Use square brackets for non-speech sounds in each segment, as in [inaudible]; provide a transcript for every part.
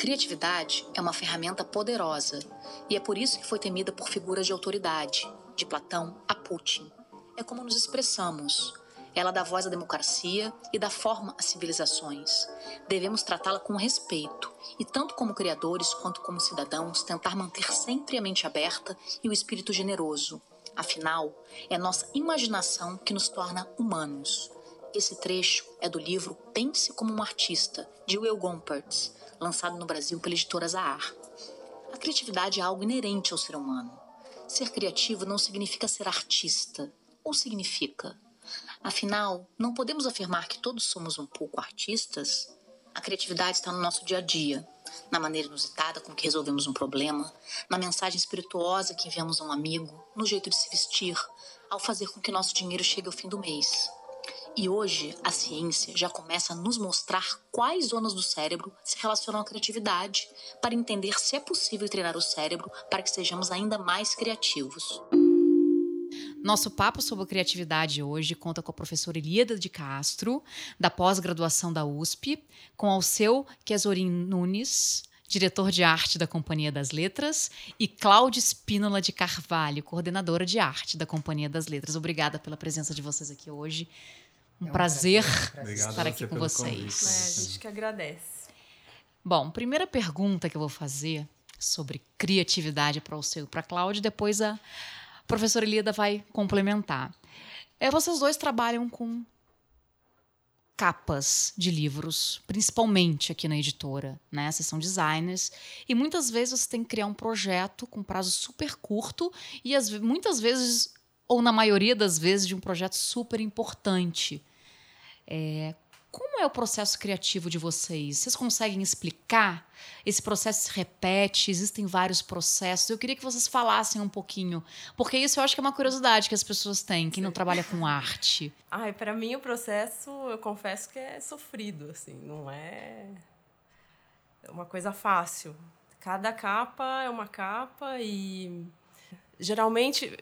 Criatividade é uma ferramenta poderosa e é por isso que foi temida por figuras de autoridade, de Platão a Putin. É como nos expressamos. Ela dá voz à democracia e dá forma às civilizações. Devemos tratá-la com respeito e, tanto como criadores quanto como cidadãos, tentar manter sempre a mente aberta e o espírito generoso. Afinal, é nossa imaginação que nos torna humanos. Esse trecho é do livro Pense como um Artista, de Will Gompertz, lançado no Brasil pela editora Zahar. A criatividade é algo inerente ao ser humano. Ser criativo não significa ser artista, ou significa? Afinal, não podemos afirmar que todos somos um pouco artistas? A criatividade está no nosso dia a dia, na maneira inusitada com que resolvemos um problema, na mensagem espirituosa que enviamos a um amigo, no jeito de se vestir, ao fazer com que nosso dinheiro chegue ao fim do mês. E hoje a ciência já começa a nos mostrar quais zonas do cérebro se relacionam à criatividade, para entender se é possível treinar o cérebro para que sejamos ainda mais criativos. Nosso papo sobre criatividade hoje conta com a professora Elíada de Castro, da pós-graduação da USP, com Alceu Quesorim Nunes, diretor de arte da Companhia das Letras, e Cláudia Espínola de Carvalho, coordenadora de arte da Companhia das Letras. Obrigada pela presença de vocês aqui hoje. Um, é um prazer, prazer estar aqui com vocês. É, a gente que agradece. Bom, primeira pergunta que eu vou fazer sobre criatividade para o seu e para a Cláudia, depois a professora Elida vai complementar. É, vocês dois trabalham com capas de livros, principalmente aqui na editora, né? Vocês são designers e muitas vezes você tem que criar um projeto com prazo super curto e as, muitas vezes, ou na maioria das vezes, de um projeto super importante. É, como é o processo criativo de vocês? Vocês conseguem explicar? Esse processo se repete? Existem vários processos? Eu queria que vocês falassem um pouquinho, porque isso eu acho que é uma curiosidade que as pessoas têm, quem não trabalha com [laughs] arte. Ai, para mim o processo, eu confesso que é sofrido, assim, não é uma coisa fácil. Cada capa é uma capa e geralmente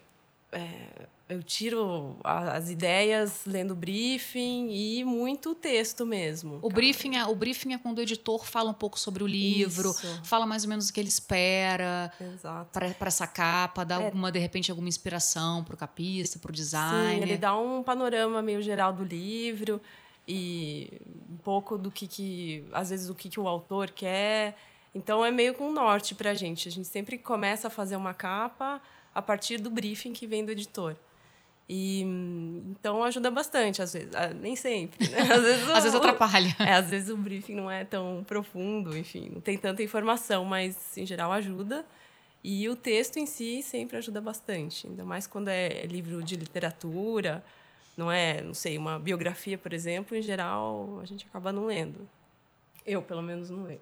é, eu tiro as ideias lendo briefing e muito texto mesmo. O briefing, é, o briefing é quando o editor fala um pouco sobre o livro, Isso. fala mais ou menos o que ele espera para essa capa, dá é. alguma, de repente, alguma inspiração para o capista, para o design. Sim, ele dá um panorama meio geral do livro e um pouco do que, que às vezes, o que, que o autor quer. Então, é meio com um norte para a gente. A gente sempre começa a fazer uma capa a partir do briefing que vem do editor. E então ajuda bastante, às vezes. Ah, nem sempre, né? [laughs] Às vezes, o, às vezes atrapalha. É, às vezes o briefing não é tão profundo, enfim, não tem tanta informação, mas em geral ajuda. E o texto em si sempre ajuda bastante, ainda mais quando é livro de literatura, não é, não sei, uma biografia, por exemplo, em geral a gente acaba não lendo. Eu, pelo menos, não leio.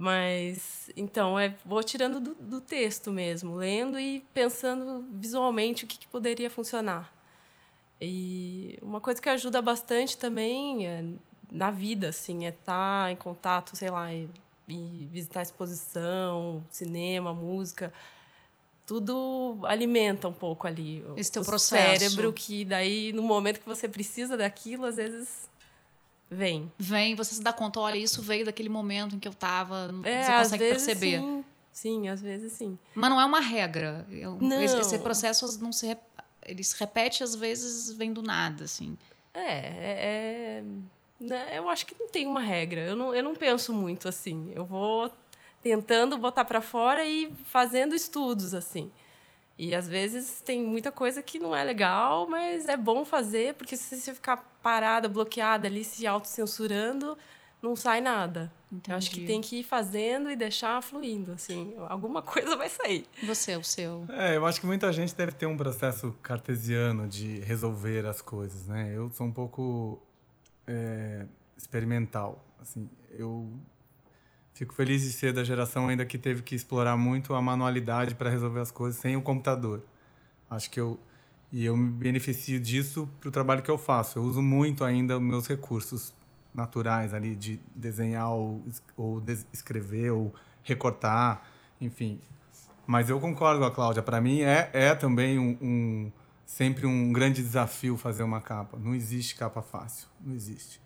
Mas, então, é, vou tirando do, do texto mesmo, lendo e pensando visualmente o que, que, poderia funcionar. E uma coisa que ajuda bastante também é, na vida, assim, é estar em contato, sei lá, e, e visitar exposição, cinema, música tudo alimenta um pouco ali Esse o, o processo. cérebro que daí no momento que você precisa daquilo às vezes Vem. Vem, você se dá conta, olha, isso veio daquele momento em que eu estava. É, você consegue perceber. Sim. sim, às vezes sim. Mas não é uma regra. Não. Esse processo não se ele se repete, às vezes vem do nada, assim. É, é, é né, eu acho que não tem uma regra. Eu não, eu não penso muito assim. Eu vou tentando botar para fora e fazendo estudos assim. E às vezes tem muita coisa que não é legal, mas é bom fazer, porque se você ficar parada, bloqueada ali, se autocensurando, não sai nada. Entendi. Eu acho que tem que ir fazendo e deixar fluindo, assim. Alguma [laughs] coisa vai sair. Você, o seu. É, eu acho que muita gente deve ter um processo cartesiano de resolver as coisas, né? Eu sou um pouco é, experimental. Assim, eu fico feliz de ser da geração ainda que teve que explorar muito a manualidade para resolver as coisas sem o computador. Acho que eu e eu me beneficio disso para o trabalho que eu faço. Eu uso muito ainda meus recursos naturais ali de desenhar ou, ou escrever ou recortar, enfim. Mas eu concordo com a Cláudia. Para mim é, é também um, um, sempre um grande desafio fazer uma capa. Não existe capa fácil, não existe.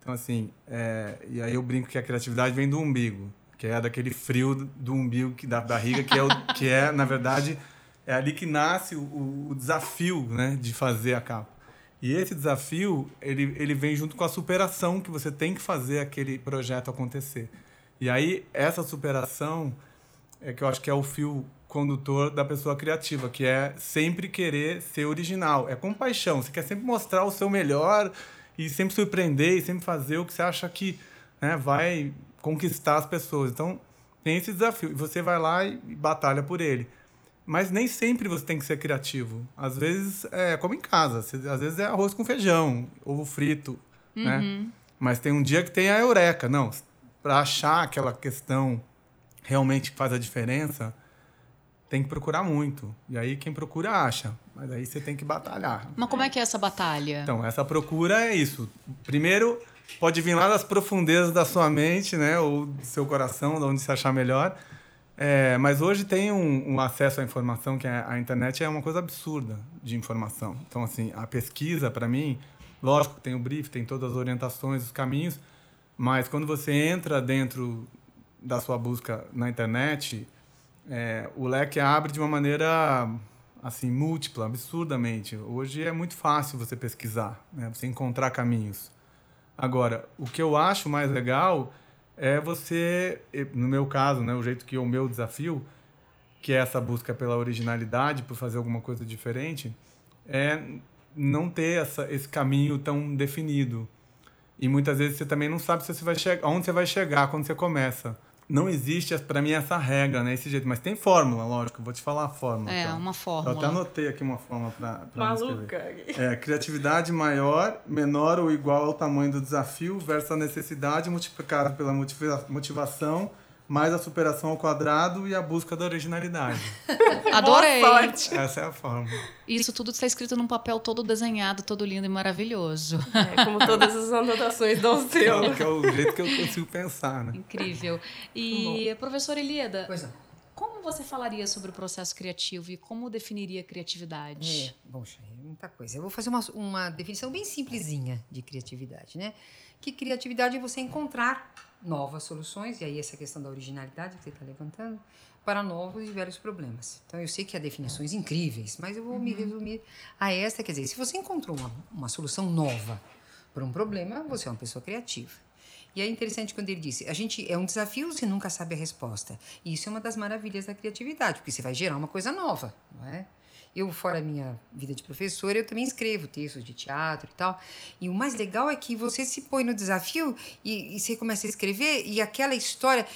Então assim, é, e aí eu brinco que a criatividade vem do umbigo, que é daquele frio do umbigo que da barriga que é o, que é na verdade é ali que nasce o, o, desafio né, de fazer a capa. E esse desafio, ele, ele vem junto com a superação que você tem que fazer aquele projeto acontecer. E aí, essa superação é que eu acho que é o fio condutor da pessoa criativa, que é sempre querer ser original. É compaixão, você quer sempre mostrar o seu melhor e sempre surpreender e sempre fazer o que você acha que né, vai conquistar as pessoas. Então, tem esse desafio. E você vai lá e batalha por ele. Mas nem sempre você tem que ser criativo. Às vezes é como em casa. Às vezes é arroz com feijão, ovo frito, né? uhum. né? Mas tem um dia que tem a eureka. Não, para achar aquela questão realmente que faz a diferença, tem que procurar muito. E aí quem procura acha. Mas aí você tem que batalhar. Mas como é que é essa batalha? Então, essa procura é isso. Primeiro, pode vir lá das profundezas da sua mente, né? Ou do seu coração, de onde se achar melhor. É, mas hoje tem um, um, acesso à informação que a, a, internet é uma coisa absurda de informação. Então, assim, a pesquisa, para mim, lógico, tem o brief, tem todas as orientações, os caminhos, mas quando você entra dentro da sua busca na internet, é, o leque abre de uma maneira assim múltipla, absurdamente. Hoje é muito fácil você pesquisar, né? você encontrar caminhos. Agora, o que eu acho mais legal é você, no meu caso, né, o jeito que é o meu desafio, que é essa busca pela originalidade, por fazer alguma coisa diferente, é não ter essa, esse caminho tão definido. E muitas vezes você também não sabe se você vai chegar, onde você vai chegar quando você começa não existe para mim essa regra, né? Esse jeito, mas tem fórmula, lógico. Vou te falar a fórmula. É, uma fórmula. Eu até anotei aqui uma fórmula para Maluca. É, criatividade maior, menor ou igual ao tamanho do desafio versus a necessidade multiplicada pela motivação mais a superação ao quadrado e a busca da originalidade. [laughs] Adorei! Essa é a forma. Isso tudo está escrito num papel todo desenhado, todo lindo e maravilhoso. É, como todas as anotações do seu. É, que é o jeito que eu consigo pensar, né? Incrível. E, professora Elieda, pois não. como você falaria sobre o processo criativo e como definiria a criatividade? É, bom, muita coisa. Eu vou fazer uma, uma definição bem simplesinha de criatividade, né? Que criatividade é você encontrar novas soluções, e aí essa questão da originalidade que você está levantando, para novos e velhos problemas. Então eu sei que há definições incríveis, mas eu vou uhum. me resumir a esta, quer dizer, se você encontrou uma, uma solução nova para um problema, você é uma pessoa criativa. E é interessante quando ele disse: a gente é um desafio, você nunca sabe a resposta. E isso é uma das maravilhas da criatividade, porque você vai gerar uma coisa nova, não é? Eu, fora minha vida de professora, eu também escrevo textos de teatro e tal. E o mais legal é que você se põe no desafio e, e você começa a escrever e aquela história,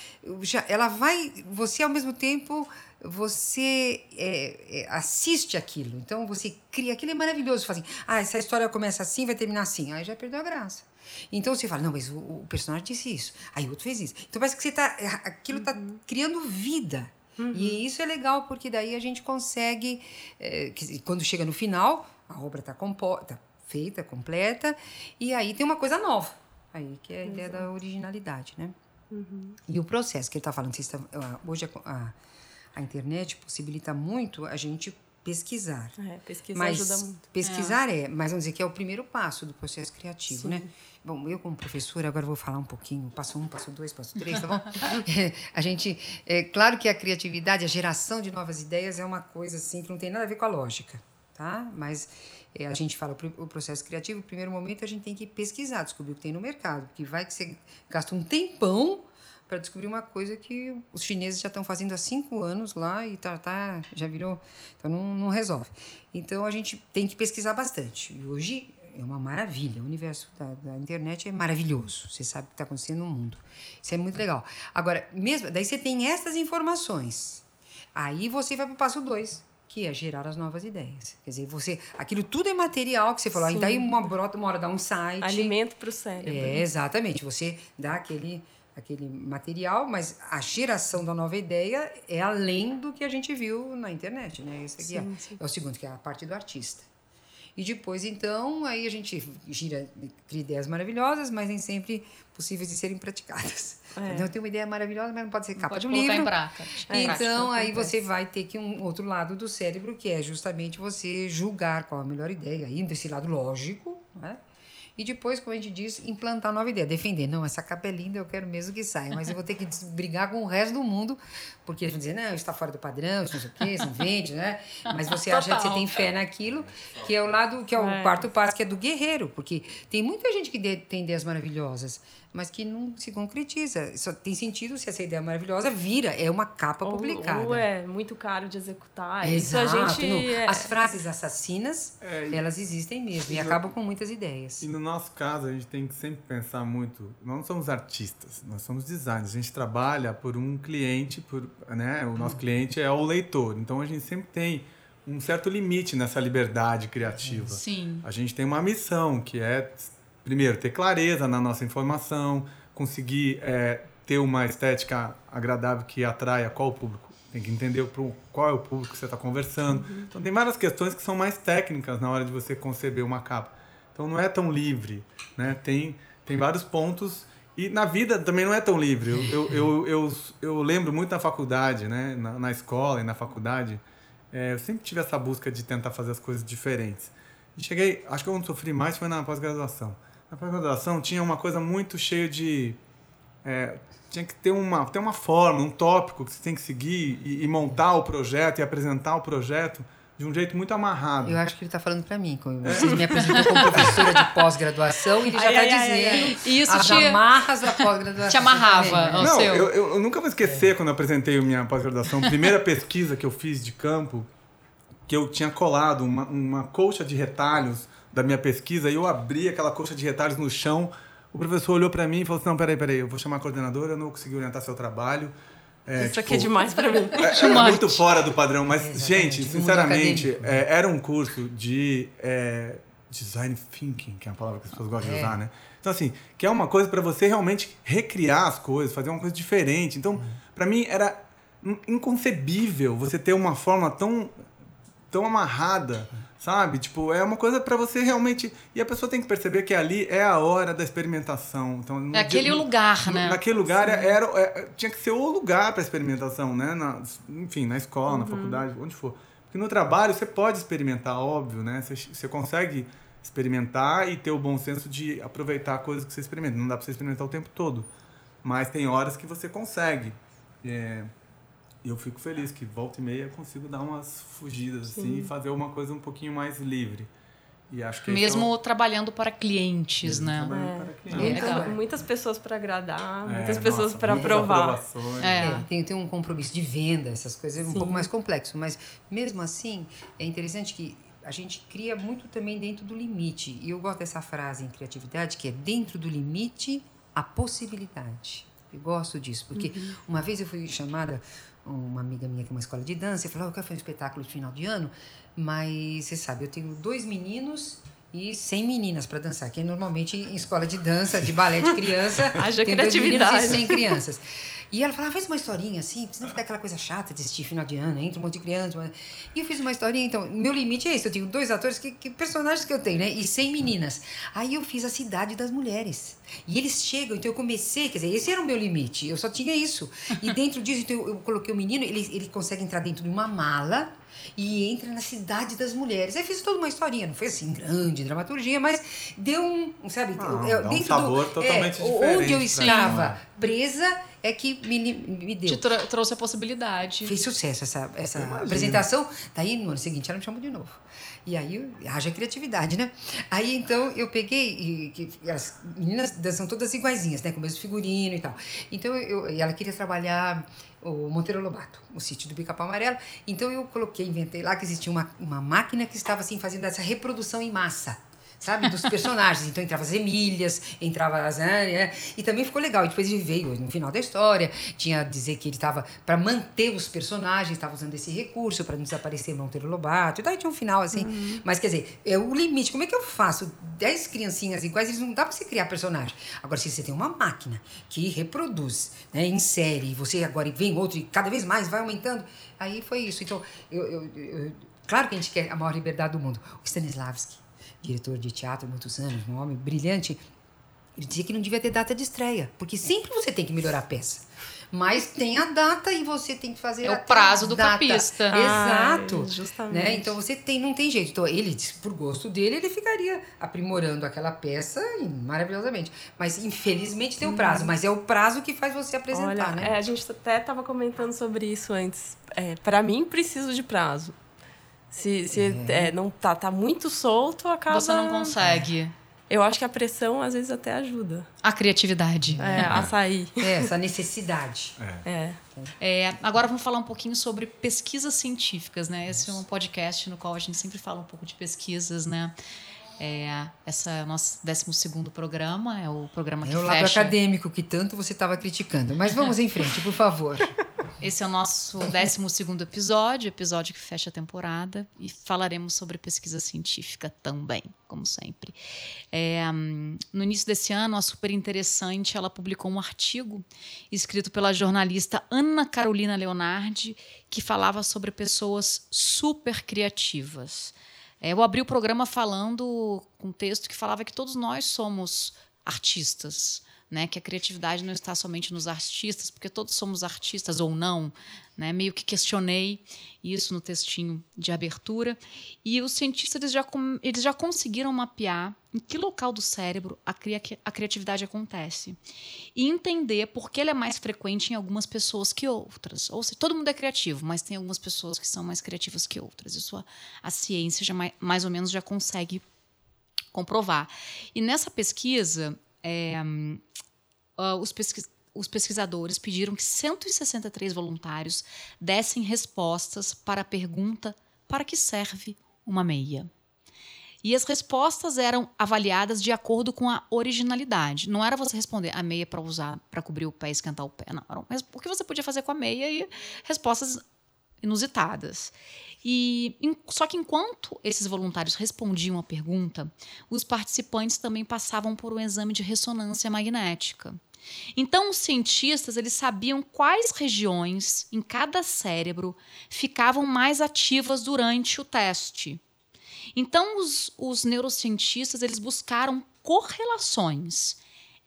já, ela vai. Você, ao mesmo tempo, você é, é, assiste aquilo. Então, você cria. Aquilo é maravilhoso. Fala assim, ah, essa história começa assim, vai terminar assim. Aí já perdeu a graça. Então você fala, não, mas o, o personagem disse isso, aí o outro fez isso. Então parece que você tá, aquilo está uhum. criando vida. Uhum. E isso é legal, porque daí a gente consegue, é, que, quando chega no final, a obra está tá feita, completa, e aí tem uma coisa nova. Aí que é a ideia da originalidade, né? Uhum. E o processo que ele está falando, está, hoje a, a, a, internet possibilita muito a gente pesquisar. É, pesquisar mas ajuda muito. Pesquisar é. é. mas vamos dizer que é o primeiro passo do processo criativo? Sim. né? Bom, eu como professora agora vou falar um pouquinho, passo um, passo dois, passo três, tá bom? [laughs] a gente, é claro que a criatividade, a geração de novas ideias é uma coisa assim que não tem nada a ver com a lógica, tá? Mas é, a gente fala o processo criativo, no primeiro momento a gente tem que pesquisar, descobrir o que tem no mercado, porque vai que você gasta um tempão para descobrir uma coisa que os chineses já estão fazendo há cinco anos lá e tá, tá já virou, então não, não resolve. Então a gente tem que pesquisar bastante. E hoje é uma maravilha. O universo da, da internet é maravilhoso. Você sabe o que está acontecendo no mundo. Isso é muito legal. Agora, mesmo, daí você tem essas informações. Aí você vai para o passo dois, que é gerar as novas ideias. Quer dizer, você, aquilo tudo é material que você falou. Aí daí uma brota, uma hora dá um site. Alimento para o cérebro. É, exatamente. Você dá aquele aquele material, mas a geração da nova ideia é além do que a gente viu na internet, né? Esse aqui sim, é, sim. é o segundo, que é a parte do artista. E depois, então, aí a gente gira, cria ideias maravilhosas, mas nem sempre possíveis de serem praticadas. É. Então, eu tenho uma ideia maravilhosa, mas não pode ser capa pode de um livro. Em prática. Então, aí você vai ter que um outro lado do cérebro, que é justamente você julgar qual a melhor ideia, indo esse lado lógico, né? E depois, como a gente diz, implantar nova ideia. Defender. Não, essa capa é linda, eu quero mesmo que saia. Mas eu vou ter que brigar com o resto do mundo, porque eles vão dizer, não, está fora do padrão, isso não sei o quê, isso não vende, né? Mas você Total. acha que você tem fé naquilo, que é o lado, que é o é. quarto passo, que é do guerreiro. Porque tem muita gente que tem ideias maravilhosas mas que não se concretiza. Só tem sentido se essa ideia maravilhosa vira, é uma capa ou, publicada. Ou é muito caro de executar. Exato. Isso a gente, é... As frases assassinas, é, elas existem mesmo e, e acabam com muitas ideias. E no nosso caso, a gente tem que sempre pensar muito, nós não somos artistas, nós somos designers. A gente trabalha por um cliente, por, né, o nosso cliente é o leitor. Então a gente sempre tem um certo limite nessa liberdade criativa. Sim. A gente tem uma missão que é primeiro, ter clareza na nossa informação, conseguir é, ter uma estética agradável que atraia qual o público. Tem que entender qual é o público que você está conversando. Uhum. Então, tem várias questões que são mais técnicas na hora de você conceber uma capa. Então, não é tão livre. Né? Tem, tem vários pontos. E na vida também não é tão livre. Eu, eu, eu, eu, eu lembro muito na faculdade, né? na, na escola e na faculdade, é, eu sempre tive essa busca de tentar fazer as coisas diferentes. E cheguei, acho que eu sofri mais foi na pós-graduação na pós-graduação tinha uma coisa muito cheia de. É, tinha que ter uma, ter uma forma, um tópico que você tem que seguir e, e, montar o projeto e apresentar o projeto de um jeito muito amarrado. Eu acho que ele está falando para mim. Vocês me apresentam como professora de pós-graduação e ele já está dizendo ai, Isso as te... amarras da pós-graduação. Te amarrava Não, seu... eu, eu, nunca vou esquecer é. quando eu apresentei a minha pós-graduação. Primeira pesquisa que eu fiz de campo, que eu tinha colado uma, uma colcha de retalhos da minha pesquisa e eu abri aquela coxa de retalhos no chão. O professor olhou para mim e falou assim: Não, peraí, peraí, eu vou chamar a coordenadora, eu não consegui orientar seu trabalho. É, Isso tipo, aqui é demais para mim. É, é [laughs] muito fora do padrão, mas, é, gente, sinceramente, é, era um curso de é, design thinking, que é uma palavra que as pessoas gostam de é. usar, né? Então, assim, que é uma coisa para você realmente recriar as coisas, fazer uma coisa diferente. Então, para mim, era inconcebível você ter uma forma tão, tão amarrada Sabe? Tipo, é uma coisa para você realmente. E a pessoa tem que perceber que ali é a hora da experimentação. Então, é aquele no, lugar, né? Naquele lugar era, é, tinha que ser o lugar para experimentação, né? Na, enfim, na escola, uhum. na faculdade, onde for. Porque no trabalho você pode experimentar, óbvio, né? Você, você consegue experimentar e ter o bom senso de aproveitar coisas que você experimenta. Não dá para você experimentar o tempo todo. Mas tem horas que você consegue. É, eu fico feliz que volta e meia eu consigo dar umas fugidas assim, Sim. assim e fazer uma coisa um pouquinho mais livre. E acho que mesmo é trabalhando para clientes, mesmo né? É. Para clientes. Muitas, muitas pessoas para agradar, é, muitas pessoas para provar. É. é. Tem, tem um compromisso de venda, essas coisas é um pouco mais complexo, mas mesmo assim é interessante que a gente cria muito também dentro do limite. E eu gosto dessa frase em criatividade que é dentro do limite a possibilidade. Eu gosto disso, porque uhum. uma vez eu fui chamada uma amiga minha que é uma escola de dança, e falou: oh, Eu quero fazer um espetáculo de final de ano, mas você sabe, eu tenho dois meninos e 100 meninas para dançar, que normalmente em escola de dança, de balé de criança, [laughs] Haja tem criatividade. dois meninos e 100 crianças. E ela falava, faz uma historinha assim, precisa ficar aquela coisa chata de assistir final de ano, entra um monte de criança. E eu fiz uma historinha, então, meu limite é esse, eu tenho dois atores, que, que personagens que eu tenho, né? E 100 meninas. Aí eu fiz a Cidade das Mulheres. E eles chegam, então eu comecei, quer dizer, esse era o meu limite, eu só tinha isso. E dentro disso, então eu, eu coloquei o menino, ele, ele consegue entrar dentro de uma mala, e entra na cidade das mulheres. Aí fiz toda uma historinha, não foi assim grande dramaturgia, mas deu um, sabe, ah, eu, dentro um sabor do, totalmente é, diferente. Onde eu estava presa é que me, me deu. Te trouxe a possibilidade. Fez sucesso essa, essa apresentação. Daí, no ano seguinte, ela me chamou de novo. E aí, haja criatividade, né? Aí, então, eu peguei, e, e as meninas dançam todas iguaizinhas, né? Com o mesmo figurino e tal. Então, eu, ela queria trabalhar o Monteiro Lobato, o sítio do Pica-Pau Amarelo. Então, eu coloquei, inventei lá que existia uma, uma máquina que estava, assim, fazendo essa reprodução em massa sabe? Dos personagens. Então entrava as Emílias, entrava as Ania, e também ficou legal. E depois ele veio no final da história, tinha a dizer que ele estava, para manter os personagens, estava usando esse recurso para não desaparecer Monteiro Lobato. E daí tinha um final assim. Uhum. Mas quer dizer, é o limite. Como é que eu faço? Dez criancinhas iguais, eles não dá para você criar personagem. Agora, se você tem uma máquina que reproduz, né, em série, e você agora vem outro e cada vez mais vai aumentando, aí foi isso. Então, eu, eu, eu claro que a gente quer a maior liberdade do mundo. O Stanislavski diretor de teatro há muitos anos, um homem brilhante, ele dizia que não devia ter data de estreia, porque sempre você tem que melhorar a peça. Mas tem a data e você tem que fazer é o prazo do data. capista. Exato. Ai, justamente. Né? Então você tem, não tem jeito. Então ele, por gosto dele, ele ficaria aprimorando aquela peça maravilhosamente. Mas infelizmente tem o prazo. Hum. Mas é o prazo que faz você apresentar, Olha, né? É, a gente até estava comentando sobre isso antes. É, Para mim, preciso de prazo. Se, se é. É, não tá, tá muito solto, acaba. Você não consegue. Eu acho que a pressão às vezes até ajuda. A criatividade. É, a sair. É, essa necessidade. É. é. é. agora vamos falar um pouquinho sobre pesquisas científicas, né? Esse é um podcast no qual a gente sempre fala um pouco de pesquisas, né? É, essa é o nosso 12 programa, é o programa que é o lado acadêmico que tanto você estava criticando. Mas vamos em frente, por favor. Esse é o nosso 12 episódio, episódio que fecha a temporada, e falaremos sobre pesquisa científica também, como sempre. É, no início desse ano, a Super Interessante ela publicou um artigo escrito pela jornalista Ana Carolina Leonardi, que falava sobre pessoas super criativas. É, eu abri o programa falando com um texto que falava que todos nós somos artistas né? Que a criatividade não está somente nos artistas, porque todos somos artistas ou não, né? Meio que questionei isso no textinho de abertura e os cientistas eles já, eles já conseguiram mapear em que local do cérebro a, cria a criatividade acontece e entender por que ela é mais frequente em algumas pessoas que outras. Ou seja, todo mundo é criativo, mas tem algumas pessoas que são mais criativas que outras. Isso a, a ciência já mais, mais ou menos já consegue comprovar. E nessa pesquisa, é, uh, os, pesquis os pesquisadores pediram que 163 voluntários dessem respostas para a pergunta: para que serve uma meia? E as respostas eram avaliadas de acordo com a originalidade. Não era você responder a meia para usar para cobrir o pé e esquentar o pé, não. Era o que você podia fazer com a meia e respostas inusitadas. E só que enquanto esses voluntários respondiam a pergunta, os participantes também passavam por um exame de ressonância magnética. Então, os cientistas eles sabiam quais regiões em cada cérebro ficavam mais ativas durante o teste. Então, os, os neurocientistas eles buscaram correlações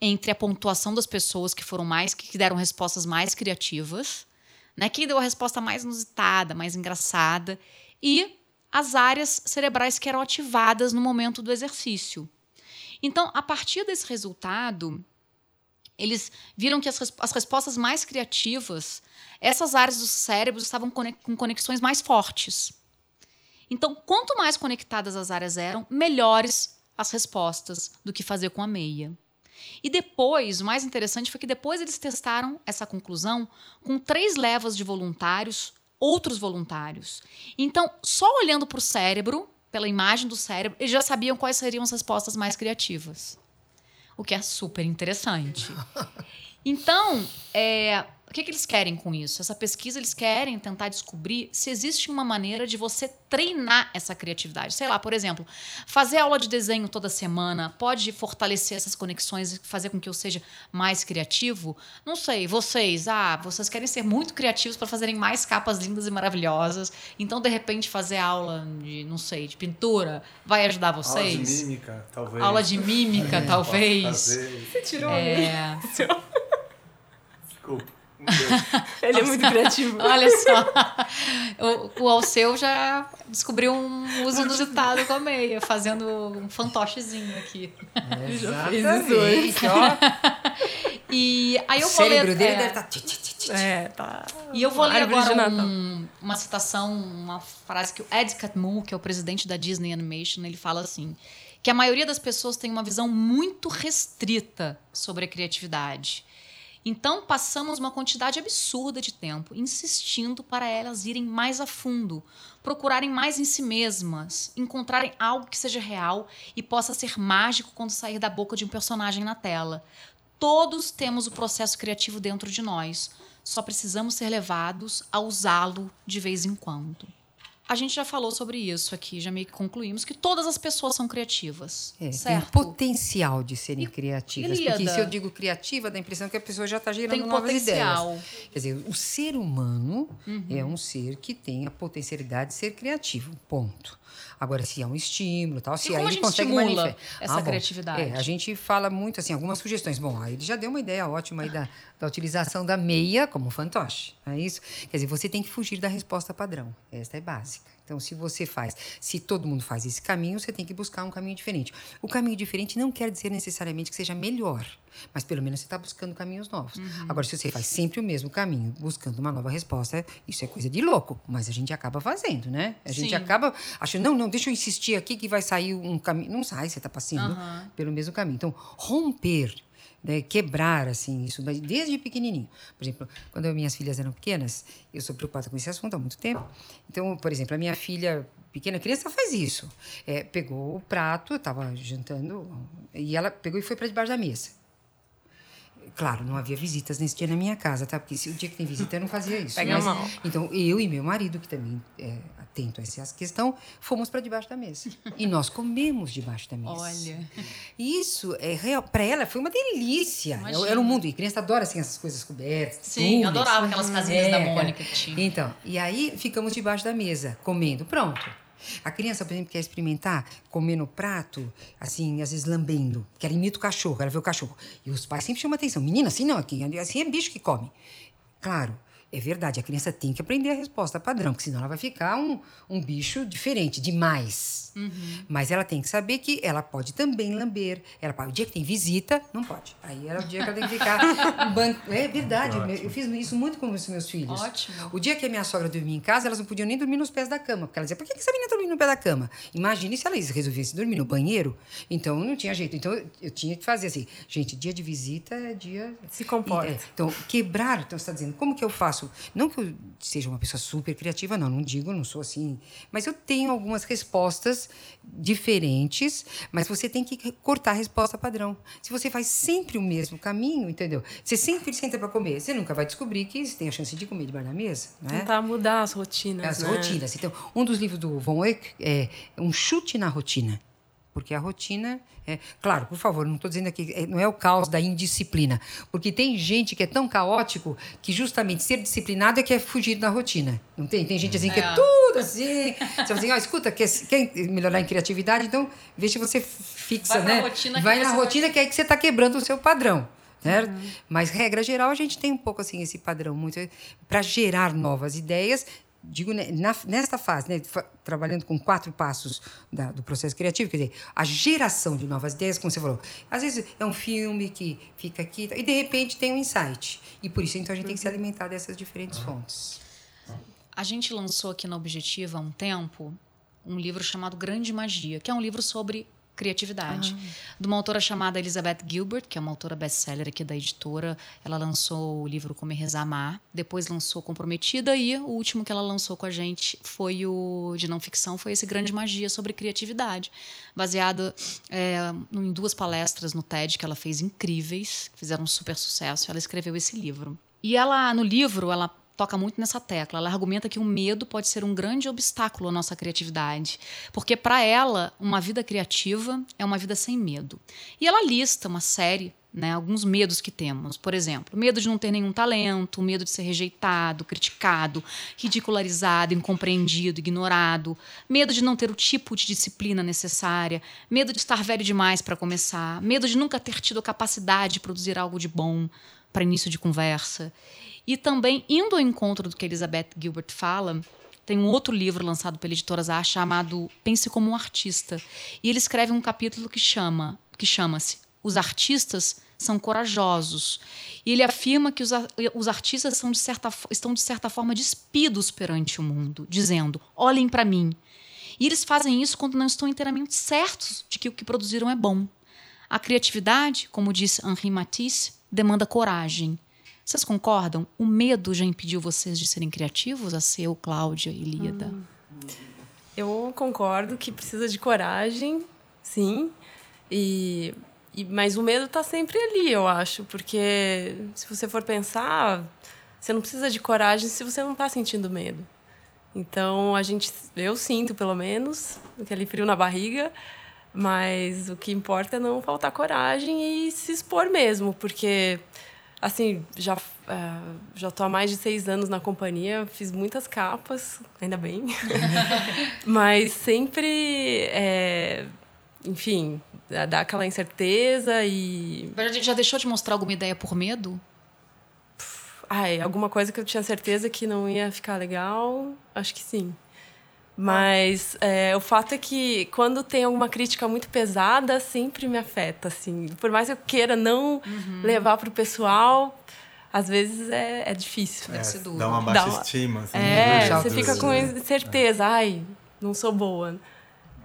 entre a pontuação das pessoas que foram mais que deram respostas mais criativas né? Quem deu a resposta mais inusitada, mais engraçada, e as áreas cerebrais que eram ativadas no momento do exercício. Então, a partir desse resultado, eles viram que as, as respostas mais criativas, essas áreas do cérebro estavam com conexões mais fortes. Então, quanto mais conectadas as áreas eram, melhores as respostas do que fazer com a meia. E depois, o mais interessante foi que depois eles testaram essa conclusão com três levas de voluntários, outros voluntários. Então, só olhando para o cérebro, pela imagem do cérebro, eles já sabiam quais seriam as respostas mais criativas. O que é super interessante. [laughs] Então, é, o que, que, eles querem com isso? Essa pesquisa, eles querem tentar descobrir se existe uma maneira de você treinar essa criatividade. Sei lá, por exemplo, fazer aula de desenho toda semana pode fortalecer essas conexões e fazer com que eu seja mais criativo? Não sei, vocês, ah, vocês querem ser muito criativos para fazerem mais capas lindas e maravilhosas. Então, de repente, fazer aula de, não sei, de pintura vai ajudar vocês? Aula de mímica, talvez. Aula de mímica, [laughs] talvez. Você tirou é... Desculpa. [laughs] Ele é muito criativo. [laughs] Olha só. O, o Alceu já descobriu um uso inusitado com a meia, fazendo um fantochezinho aqui. Ele já fez isso hoje. Ó. E aí eu o vou ler. dele é, deve. Tá... É, tá. E eu vou ler agora um, uma citação, uma frase que o Ed Catmull, que é o presidente da Disney Animation, ele fala assim: que a maioria das pessoas tem uma visão muito restrita sobre a criatividade Então passamos uma quantidade absurda de tempo insistindo para elas irem mais a fundo, procurarem mais em si mesmas, encontrarem algo que seja real e possa ser mágico quando sair da boca de um personagem na tela. Todos temos o processo criativo dentro de nós, só precisamos ser levados a usá-lo de vez em quando. A gente já falou sobre isso aqui, já meio que concluímos que todas as pessoas são criativas. É, certo? tem potencial de serem E- criativas. Ilíada? Porque se eu digo criativa, dá a impressão que a pessoa já está gerando Tem novas potencial. ideias. Quer dizer, o ser humano Uhum. é um ser que tem a potencialidade de ser criativo. Ponto. Agora, se é um estímulo, tal, se como aí a ele gente consegue manifestar. essa criatividade? É, a gente fala muito assim, algumas sugestões. Bom, aí ele já deu uma ideia ótima aí da, da utilização da meia como fantoche. É isso? Quer dizer, você tem que fugir da resposta padrão. Esta é básica. Então, se você faz, se todo mundo faz esse caminho, você tem que buscar um caminho diferente. O caminho diferente não quer dizer necessariamente que seja melhor, mas pelo menos você está buscando caminhos novos. Agora, se você faz sempre o mesmo caminho, buscando uma nova resposta, isso é coisa de louco, mas a gente acaba fazendo, né? A gente Sim. acaba achando, não, não, deixa eu insistir aqui que vai sair um caminho. Não sai, você está passeando Aham. pelo mesmo caminho. Então, romper, né, quebrar assim isso desde pequenininho. Por exemplo, quando minhas filhas eram pequenas, eu sou preocupada com esse assunto há muito tempo. Então, por exemplo, a minha filha pequena criança faz isso. É, pegou o prato, estava jantando e ela pegou e foi para debaixo da mesa. Claro, não havia visitas nesse dia na minha casa, tá? Porque se o dia que tem visita eu não fazia isso. Pega mas- mal. Então, eu e meu marido, que também é atento a essa questão, fomos para debaixo da mesa. E nós comemos debaixo da mesa. Olha. Isso é real. Para ela foi uma delícia. Imagina. Era um mundo. E criança adora assim, essas coisas cobertas. Sim, eu túneis. adorava aquelas casinhas da É, Mônica que tinha. Então, e aí ficamos debaixo da mesa, comendo. Pronto. A criança, por exemplo, quer experimentar comer no prato, assim, às vezes lambendo. Que ela imita o cachorro, ela vê o cachorro. E os pais sempre chamam atenção. Menina, assim não, aqui, assim é bicho que come. Claro, é verdade, a criança tem que aprender a resposta padrão, porque senão ela vai ficar um, um bicho diferente, demais. Mas ela tem que saber que ela pode também lamber. Ela, pode- o dia que tem visita, não pode. Aí era o dia que ela tem que ficar. [laughs] ban- É verdade, eu, eu fiz isso muito com os meus filhos. Ótimo. O dia que a minha sogra dormia em casa, elas não podiam nem dormir nos pés da cama, porque ela dizia: por que que essa menina tá dormindo no pé da cama? Imagine se elas resolvessem dormir no banheiro. Então não tinha jeito. Então eu, eu tinha que fazer assim: gente, dia de visita é dia. Se comporta. É, então, quebrar, então você está dizendo, como que eu faço? Não que eu seja uma pessoa super criativa, não, não digo, não sou assim. Mas eu tenho algumas respostas diferentes, mas você tem que cortar a resposta padrão. Se você faz sempre o mesmo caminho, entendeu? Você sempre senta para comer, você nunca vai descobrir que você tem a chance de comer debaixo da mesa, né? Tentar mudar as rotinas. As né? rotinas. Então, um dos livros do Von Eyck é um chute na rotina. Porque a rotina é. Claro, por favor, não estou dizendo aqui, é- não é o caos da indisciplina. Porque tem gente que é tão caótico que justamente ser disciplinado é que é fugir da rotina. Não tem? Tem gente assim que é É. tudo assim. Você fala assim, ó, escuta, quer, quer melhorar em criatividade, então vê se você fixa, Vai né? rotina que vai você na vai- rotina que é que você está quebrando o seu padrão. Certo? Mas, regra geral, a gente tem um pouco assim esse padrão muito para gerar novas ideias. Digo, né, na, nesta fase, né, trabalhando com quatro passos da- do processo criativo, quer dizer, a geração de novas ideias, como você falou, às vezes é um filme que fica aqui e de repente tem um insight. E por isso, então, a gente tem que se alimentar dessas diferentes fontes. A gente lançou aqui na Objetiva há um tempo um livro chamado Grande Magia, que é um livro sobre criatividade, de uma autora chamada Elizabeth Gilbert, que é uma autora best-seller aqui da editora. Ela lançou o livro Comer, Rezar, Amar, depois lançou Comprometida e o último que ela lançou com a gente foi o de não ficção, foi esse Grande Magia sobre criatividade, baseado é, em duas palestras no TED que ela fez incríveis, que fizeram um super sucesso. Ela escreveu esse livro. E ela, no livro, ela toca muito nessa tecla. Ela argumenta que o medo pode ser um grande obstáculo à nossa criatividade, porque para ela, uma vida criativa é uma vida sem medo. E ela lista uma série né, alguns medos que temos. Por exemplo, medo de não ter nenhum talento, medo de ser rejeitado, criticado, ridicularizado, incompreendido, ignorado, medo de não ter o tipo de disciplina necessária, medo de estar velho demais para começar, medo de nunca ter tido a capacidade de produzir algo de bom para início de conversa. E também, indo ao encontro do que Elizabeth Gilbert fala, tem um outro livro lançado pela editora Zah chamado Pense como um Artista. E ele escreve um capítulo que chama que chama-se Os Artistas são corajosos. E ele afirma que os, os artistas de certa, estão, de certa forma, despidos perante o mundo, dizendo: olhem para mim. E eles fazem isso quando não estão inteiramente certos de que o que produziram é bom. A criatividade, como disse Henri Matisse, demanda coragem. Vocês concordam? O medo já impediu vocês de serem criativos? A Seu, Cláudia e Líada? Hum. Eu concordo que precisa de coragem, sim. E, e mas o medo está sempre ali, eu acho, porque se você for pensar, você não precisa de coragem se você não está sentindo medo. Então a gente, eu sinto pelo menos aquele frio na barriga, mas o que importa é não faltar coragem e se expor mesmo, porque assim já uh, já estou há mais de seis anos na companhia, fiz muitas capas, ainda bem, [laughs] mas sempre é, enfim, dá aquela incerteza e. Mas a gente já deixou de mostrar alguma ideia por medo? Ai, alguma coisa que eu tinha certeza que não ia ficar legal, acho que sim. Mas é, o fato é que quando tem alguma crítica muito pesada, sempre me afeta, assim. Por mais que eu queira não uhum. levar para o pessoal, às vezes é, é difícil. É, dá uma baixa dá uma... estima. Assim, é, você fica com certeza, ai, não sou boa.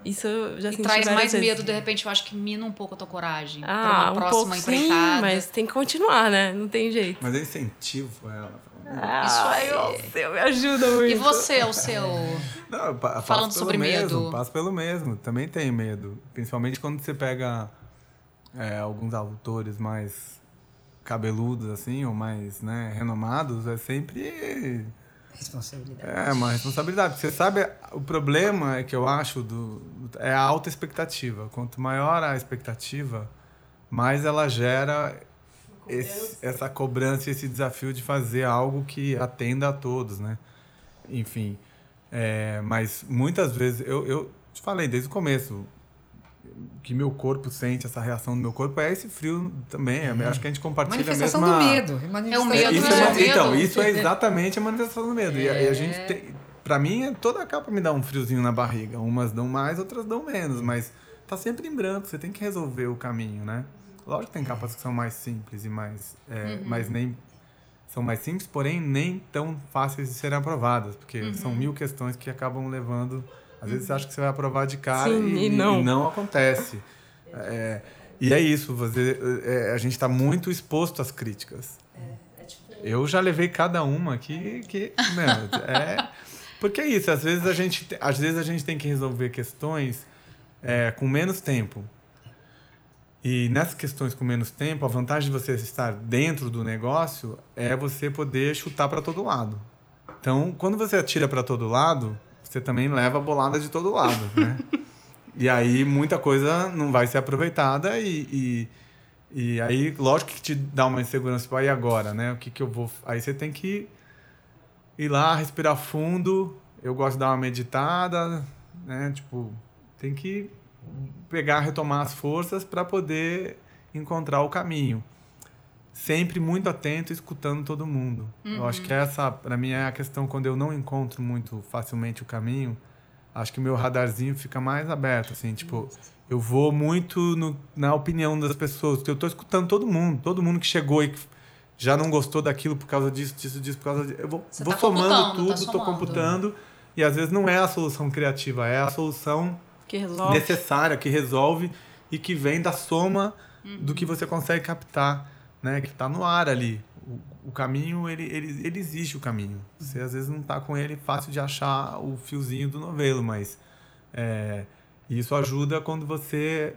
Isso eu já e traz mais vezes. medo, de repente, eu acho que mina um pouco a tua coragem. Ah, uma um próxima pouco, empreitada. Sim, mas tem que continuar, né? Não tem jeito. Mas eu incentivo ela. Ah, Isso aí, o seu me ajuda muito. E você, o seu? Não, Falando sobre mesmo, medo. Passo pelo mesmo, também tenho medo. Principalmente quando você pega é, alguns autores mais cabeludos, assim, ou mais né, renomados, é sempre Responsabilidade. É, uma responsabilidade. Você sabe, o problema é que eu acho do, é a alta expectativa. Quanto maior a expectativa, mais ela gera esse, essa cobrança e esse desafio de fazer algo que atenda a todos, né? Enfim, é, mas muitas vezes, eu, eu te falei desde o começo, que meu corpo sente, essa reação do meu corpo, é esse frio também. É. Acho que a gente compartilha manifestação a mesma... do medo. É o medo, isso é, é Então, isso é exatamente a manifestação do medo. É. E, a, e, a, gente tem... Pra mim, toda a capa me dá um friozinho na barriga. Umas dão mais, outras dão menos. Mas tá sempre em branco. Você tem que resolver o caminho, né? Lógico que tem capas que são mais simples e mais... É, uhum. Mas nem... São mais simples, porém nem tão fáceis de serem aprovadas. Porque uhum. são mil questões que acabam levando às vezes você acha que você vai aprovar de cara Sim, e, e, não. e, não. acontece. É, e é isso, você, é, a gente está muito exposto às críticas. É, é tipo... Eu já levei cada uma que, que meu, é porque é isso. Às vezes a gente, às vezes a gente tem que resolver questões é, com menos tempo. E nessas questões com menos tempo, a vantagem de você estar dentro do negócio é você poder chutar para todo lado. Então, quando você atira para todo lado, você também leva bolada de todo lado, né? e aí muita coisa não vai ser aproveitada e, e, e, aí, lógico que te dá uma insegurança. Tipo, aí agora, né? O que, que eu vou... Aí você tem que ir lá, respirar fundo. Eu gosto de dar uma meditada, né? Tipo, tem que pegar, retomar as forças para poder encontrar o caminho sempre muito atento, escutando todo mundo. Uhum. Eu acho uhum. que essa, para mim, é a questão quando eu não encontro muito facilmente o caminho. Acho que o meu radarzinho fica mais aberto, assim, tipo, eu vou muito no, na opinião das pessoas, porque eu estou escutando todo mundo, todo mundo que chegou e que já não gostou daquilo por causa disso, disso, disso, por causa disso. Eu vou, vou tá somando tudo, tá computando, e às vezes não é a solução criativa, é a solução que necessária, que resolve e que vem da soma uhum. do que você consegue captar né, que está no ar ali. O, o, caminho, ele, ele, ele existe o caminho. Você às vezes não está com ele fácil de achar o fiozinho do novelo, mas é, isso ajuda quando você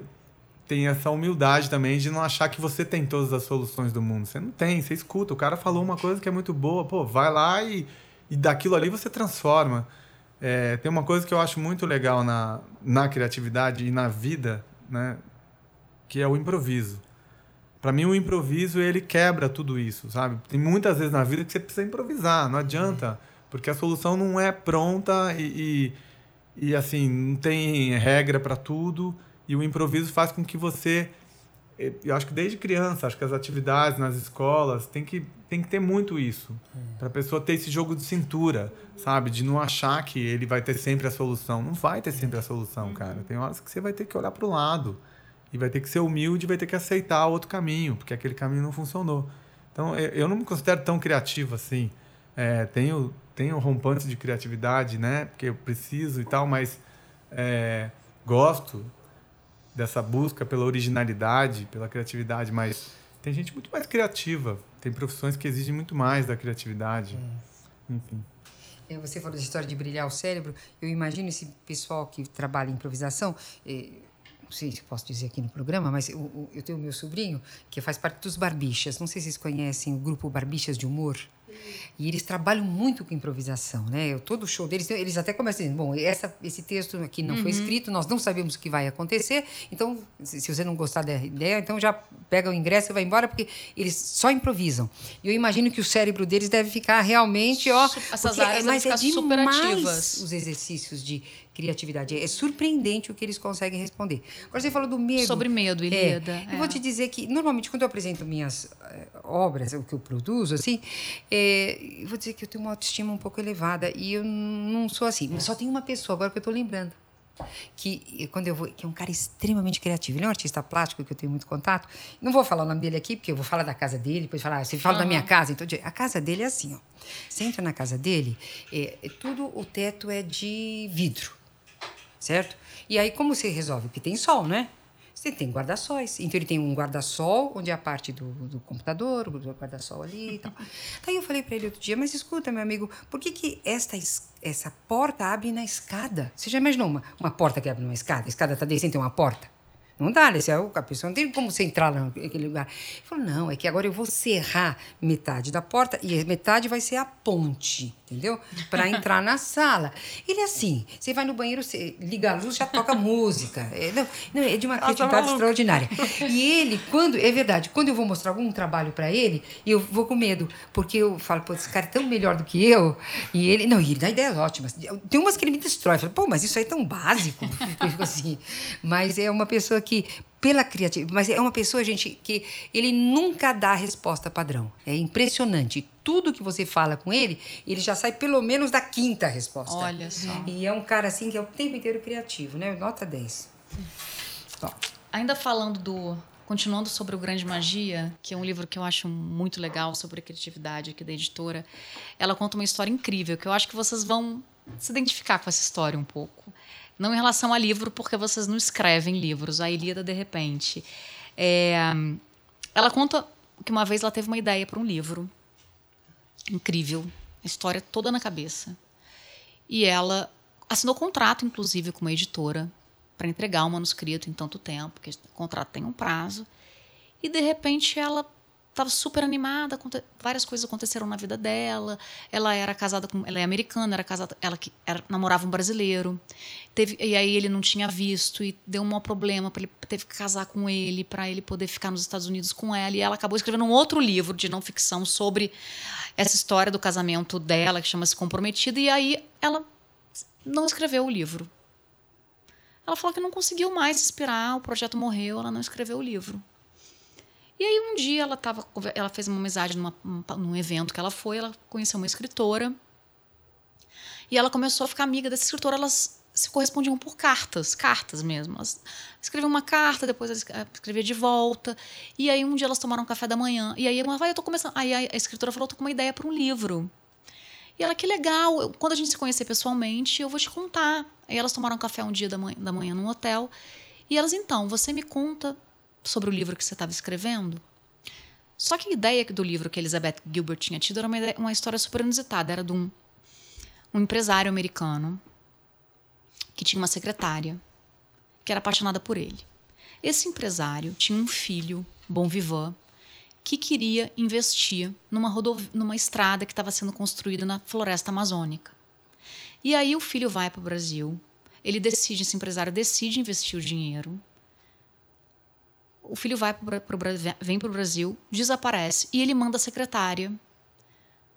tem essa humildade também de não achar que você tem todas as soluções do mundo. Você não tem, você escuta. O cara falou uma coisa que é muito boa, pô, vai lá e, e daquilo ali você transforma. É, tem uma coisa que eu acho muito legal na, na criatividade e na vida, né, que é o improviso. Para mim, o improviso ele quebra tudo isso, sabe? Tem muitas vezes na vida que você precisa improvisar, não adianta, porque a solução não é pronta e, e, e assim não tem regra para tudo e o improviso faz com que você, eu acho que desde criança, acho que as atividades nas escolas tem que tem que ter muito isso para a pessoa ter esse jogo de cintura, sabe? De não achar que ele vai ter sempre a solução, não vai ter sempre a solução, cara. Tem horas que você vai ter que olhar para o lado e vai ter que ser humilde, vai ter que aceitar outro caminho, porque aquele caminho não funcionou. Então, eu não me considero tão criativo assim. É, tenho, tenho rompantes de criatividade, né? Porque eu preciso e tal, mas é, gosto dessa busca pela originalidade, pela criatividade, mas tem gente muito mais criativa. Tem profissões que exigem muito mais da criatividade. É. Enfim. É, você falou da história de brilhar o cérebro. Eu imagino esse pessoal que trabalha em improvisação. Sei se posso dizer aqui no programa, mas eu, eu tenho o meu sobrinho que faz parte dos Barbichas. Não sei se vocês conhecem o grupo Barbichas de Humor. E eles trabalham muito com improvisação, né? Eu, todo o show deles, eles até começam dizendo, bom, essa, esse texto aqui não uhum. foi escrito, nós não sabemos o que vai acontecer, então, se, se, você não gostar da ideia, então já pega o ingresso e vai embora, porque eles só improvisam. E eu imagino que o cérebro deles deve ficar realmente, ó... Essas áreas é, mas é demais os exercícios de criatividade. É surpreendente o que eles conseguem responder. Agora você falou do medo. Sobre medo, Ilíada. É, eu vou te dizer que, normalmente, quando eu apresento minhas é, obras, o que eu produzo, assim, é, eu vou dizer que eu tenho uma autoestima um pouco elevada. E eu não sou assim. Só tem uma pessoa, agora que eu estou lembrando que quando eu vou, que é um cara extremamente criativo, ele é um artista plástico que eu tenho muito contato. Não vou falar o nome dele aqui, porque eu vou falar da casa dele, depois falar, ah, você fala uhum. da minha casa, então a casa dele é assim, ó. Você entra na casa dele, é, é, tudo o teto é de vidro certo? E aí, como você resolve? Porque tem sol, né? Você tem guarda-sóis. Então, ele tem um guarda-sol, onde é a parte do, do computador, o guarda-sol ali e tal. [laughs] Daí eu falei para ele outro dia, mas escuta, meu amigo, por que, que esta, essa porta abre na escada? Você já imaginou uma, uma porta que abre numa escada? A escada está descendo, tem uma porta? Não dá, né? A pessoa não tem como você entrar naquele lugar. Ele falou, não, é que agora eu vou serrar metade da porta e metade vai ser a ponte, entendeu? Para [laughs] entrar na sala. Ele é assim, você vai no banheiro, você liga a luz, já toca música. É, não, não, é de uma criatividade extraordinária. E ele, quando, é verdade, quando eu vou mostrar algum trabalho para ele, eu vou com medo, porque eu falo, pô, esse cara é tão melhor do que eu. E ele, não, e ele dá ideias ótimas. Tem umas que ele me destrói. Eu falo, pô, mas isso aí é tão básico. [laughs] Eu fico assim. Mas é uma pessoa que pela criatividade, mas é uma pessoa, gente, que ele nunca dá a resposta padrão. É impressionante. Tudo que você fala com ele, ele já sai pelo menos da quinta resposta. Olha só. E é um cara assim que é o tempo inteiro criativo, né? Nota 10. Bom. Ainda falando do Continuando sobre o Grande Magia, que é um livro que eu acho muito legal sobre a criatividade aqui da editora, ela conta uma história incrível que eu acho que vocês vão se identificar com essa história um pouco. Não em relação a livro, porque vocês não escrevem livros. A Ilíada, de repente. É, ela conta que uma vez ela teve uma ideia para um livro. Incrível. A história toda na cabeça. E ela assinou contrato, inclusive, com uma editora para entregar o manuscrito em tanto tempo, porque o contrato tem um prazo. E, de repente, ela estava super animada, várias coisas aconteceram na vida dela. Ela era casada com, ela é americana, era casada, ela que era, namorava um brasileiro. Teve, e aí ele não tinha visto e deu um problema para ele teve que casar com ele para ele poder ficar nos Estados Unidos com ela. E ela acabou escrevendo um outro livro de não ficção sobre essa história do casamento dela que chama-se Comprometida. E aí ela não escreveu o livro. Ela falou que não conseguiu mais esperar, o projeto morreu, ela não escreveu o livro. E aí um dia ela tava, ela fez uma amizade numa, num evento que ela foi, ela conheceu uma escritora. E ela começou a ficar amiga dessa escritora, elas se correspondiam por cartas, cartas mesmo. Elas escreviam uma carta, depois ela escrevia de volta. E aí um dia elas tomaram café da manhã. E aí uma vai, eu tô começando. Aí a escritora falou, tô com uma ideia para um livro. E ela, que legal, quando a gente se conhecer pessoalmente, eu vou te contar. Aí elas tomaram café um dia da manhã, da manhã num hotel. E elas, então, você me conta sobre o livro que você estava escrevendo. Só que a ideia do livro que Elizabeth Gilbert tinha tido era uma, ideia, uma história super inusitada. Era de um, um empresário americano que tinha uma secretária que era apaixonada por ele. Esse empresário tinha um filho, bom vivant, que queria investir numa, numa estrada que estava sendo construída na floresta amazônica. E aí o filho vai para o Brasil, ele decide, esse empresário decide investir o dinheiro o filho vai pro, pro, vem para o Brasil, desaparece e ele manda a secretária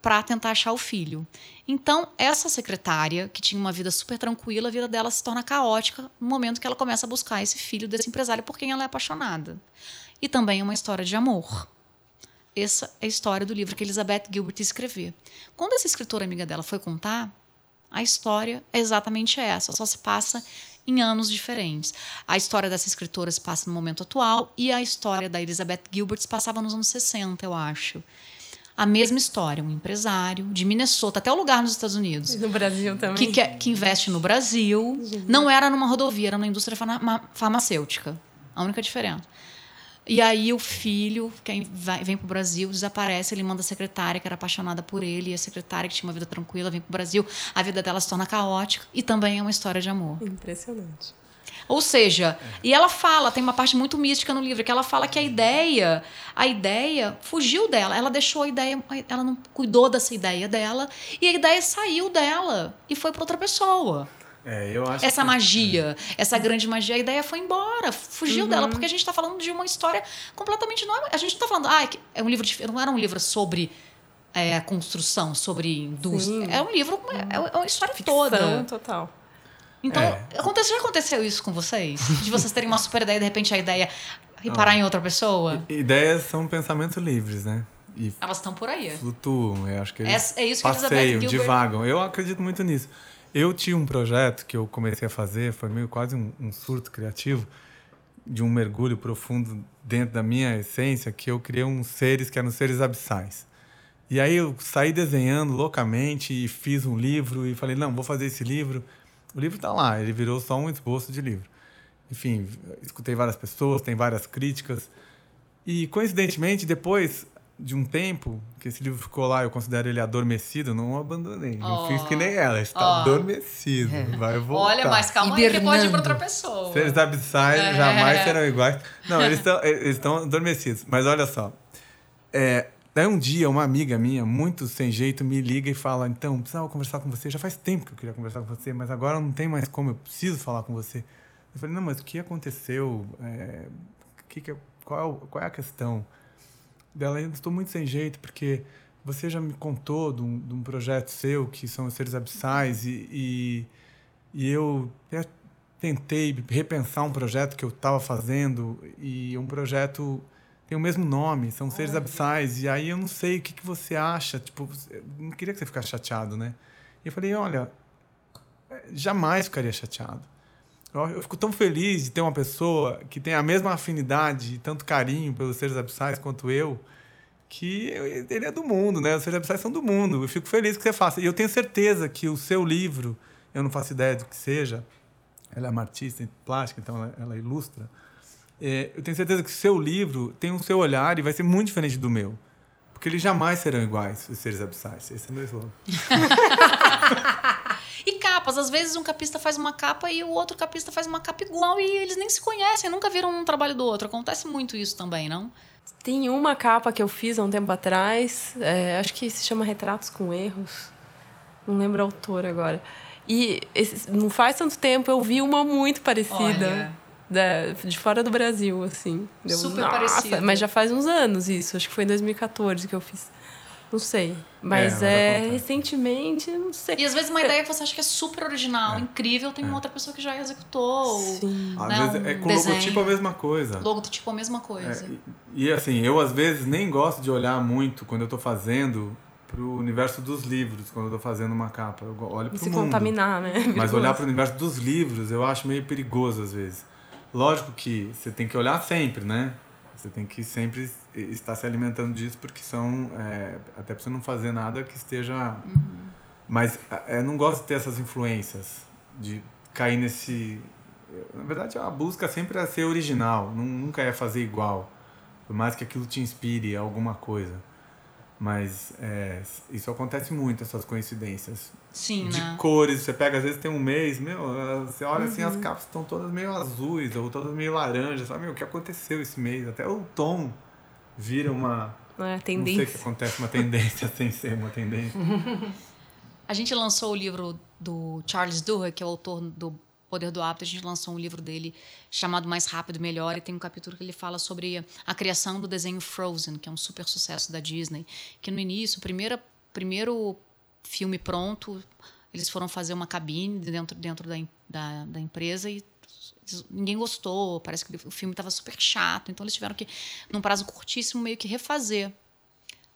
para tentar achar o filho. Então, essa secretária, que tinha uma vida super tranquila, a vida dela se torna caótica no momento que ela começa a buscar esse filho desse empresário por quem ela é apaixonada. E também é uma história de amor. Essa é a história do livro que Elizabeth Gilbert escreveu. Quando essa escritora amiga dela foi contar, a história é exatamente essa, só se passa em anos diferentes. A história dessa escritora se passa no momento atual e a história da Elizabeth Gilbert se passava nos anos 60, eu acho. A mesma história, um empresário de Minnesota, até o lugar nos Estados Unidos. E no Brasil também. Que, quer, que investe no Brasil. Não era numa rodovia, era na indústria farmacêutica. A única diferença. E aí o filho, que vai, vem para o Brasil, desaparece, ele manda a secretária, que era apaixonada por ele, e a secretária, que tinha uma vida tranquila, vem para o Brasil, a vida dela se torna caótica, e também é uma história de amor. Impressionante. Ou seja, e ela fala, tem uma parte muito mística no livro, que ela fala que a ideia, a ideia fugiu dela, ela deixou a ideia, ela não cuidou dessa ideia dela, e a ideia saiu dela e foi para outra pessoa. É, eu acho essa que... magia, essa grande magia, a ideia foi embora, fugiu Uhum. dela, porque a gente está falando de uma história completamente nova. A gente não está falando, ah, é um livro de, não era um livro sobre é, a construção, sobre indústria. Sim. É um livro, é, é uma história Ficção toda. total. Então, É. aconteceu, já aconteceu isso com vocês? De vocês terem uma super ideia e de repente a ideia reparar em outra pessoa? Ideias são pensamentos livres, né? E Elas estão por aí. flutuam, eu acho que É, eles é isso que passeiam, Gilbert... divagam. Eu acredito muito nisso. Eu tinha um projeto que eu comecei a fazer, foi meio quase um, um surto criativo, de um mergulho profundo dentro da minha essência, que eu criei uns seres que eram seres abissais. E aí eu saí desenhando loucamente e fiz um livro e falei, não, vou fazer esse livro. O livro está lá, ele virou só um esboço de livro. Enfim, escutei várias pessoas, tem várias críticas. E coincidentemente, depois de um tempo que esse livro ficou lá, eu considero ele adormecido, não o abandonei. Não Oh. fiz que nem ela, está Oh. adormecido. Vai voltar. Olha, mas calma aí que pode ir Hibernando. para outra pessoa. Seres abissais É. jamais serão iguais. Não, eles estão, eles estão adormecidos. Mas olha só. É, daí um dia, uma amiga minha, muito sem jeito, me liga e fala: Então, precisava conversar com você. Já faz tempo que eu queria conversar com você, mas agora não tem mais como, eu preciso falar com você. Eu falei: Não, mas o que aconteceu? É, que que é- qual, é qual é a questão? Dela, eu estou muito sem jeito, porque você já me contou de um, de um projeto seu, que são os seres abissais, e, e, e eu até tentei repensar um projeto que eu estava fazendo, e um projeto tem o mesmo nome, são seres abissais, e aí eu não sei o que, que você acha, tipo, não queria que você ficasse chateado, né? E eu falei, olha, jamais ficaria chateado. Eu, fico tão feliz de ter uma pessoa que tem a mesma afinidade e tanto carinho pelos seres abissais quanto eu, que ele é do mundo, né? Os seres abissais são do mundo. Eu fico feliz que você faça. E eu tenho certeza que o seu livro, eu não faço ideia do que seja, ela é uma artista em plástica, então ela, ela ilustra. É, eu tenho certeza que o seu livro tem o seu olhar e vai ser muito diferente do meu. Porque eles jamais serão iguais, os seres abissais. Esse é meu slogan. [laughs] Às vezes um capista faz uma capa e o outro capista faz uma capa igual e eles nem se conhecem, nunca viram um trabalho do outro. Acontece muito isso também, não? Tem uma capa que eu fiz há um tempo atrás, é, acho que se chama Retratos com Erros. Não lembro a autora agora. E esse- não faz tanto tempo eu vi uma muito parecida. Da- de fora do Brasil, assim. Deu, Super "Nossa", parecido. Mas já faz uns anos isso. Acho que foi em 2014 que eu fiz. Não sei. Mas é, acontece. recentemente, não sei. E às vezes uma ideia que você acha que é super original, incrível, tem uma outra pessoa que já executou. Sim. Às Né, vezes é um com desenho. logotipo a mesma coisa. Logotipo a mesma coisa. É, e, e, assim, eu às vezes nem gosto de olhar muito quando eu estou fazendo pro universo dos livros, quando eu tô fazendo uma capa. Eu olho E pro se mundo. contaminar, né? Mas olhar para o universo dos livros eu acho meio perigoso às vezes. Lógico que você tem que olhar sempre, né? Você tem que sempre estar se alimentando disso, porque são. é, até para você não fazer nada que esteja. Mas é, eu não gosto de ter essas influências, de cair nesse. Na verdade, a busca sempre é ser original, nu- nunca é fazer igual. Por mais que aquilo te inspire alguma coisa. Mas é, isso acontece muito, essas coincidências Sim, de né? cores. Você pega, às vezes tem um mês, meu, você olha assim, Uhum. as capas estão todas meio azuis ou todas meio laranjas. Sabe, meu, o que aconteceu esse mês? Até o tom vira uma. É, Não sei o que tendência. acontece, uma tendência [laughs] sem ser uma tendência. [laughs] A gente lançou o livro do Charles Duhigg, que é o autor do Poder do Hábito. A gente lançou um livro dele chamado Mais Rápido Melhor e tem um capítulo que ele fala sobre a criação do desenho Frozen, que é um super sucesso da Disney. Que no início, primeiro, primeiro filme pronto, eles foram fazer uma cabine dentro, dentro da, da, da empresa e ninguém gostou. Parece que o filme estava super chato. Então eles tiveram que, num prazo curtíssimo, meio que refazer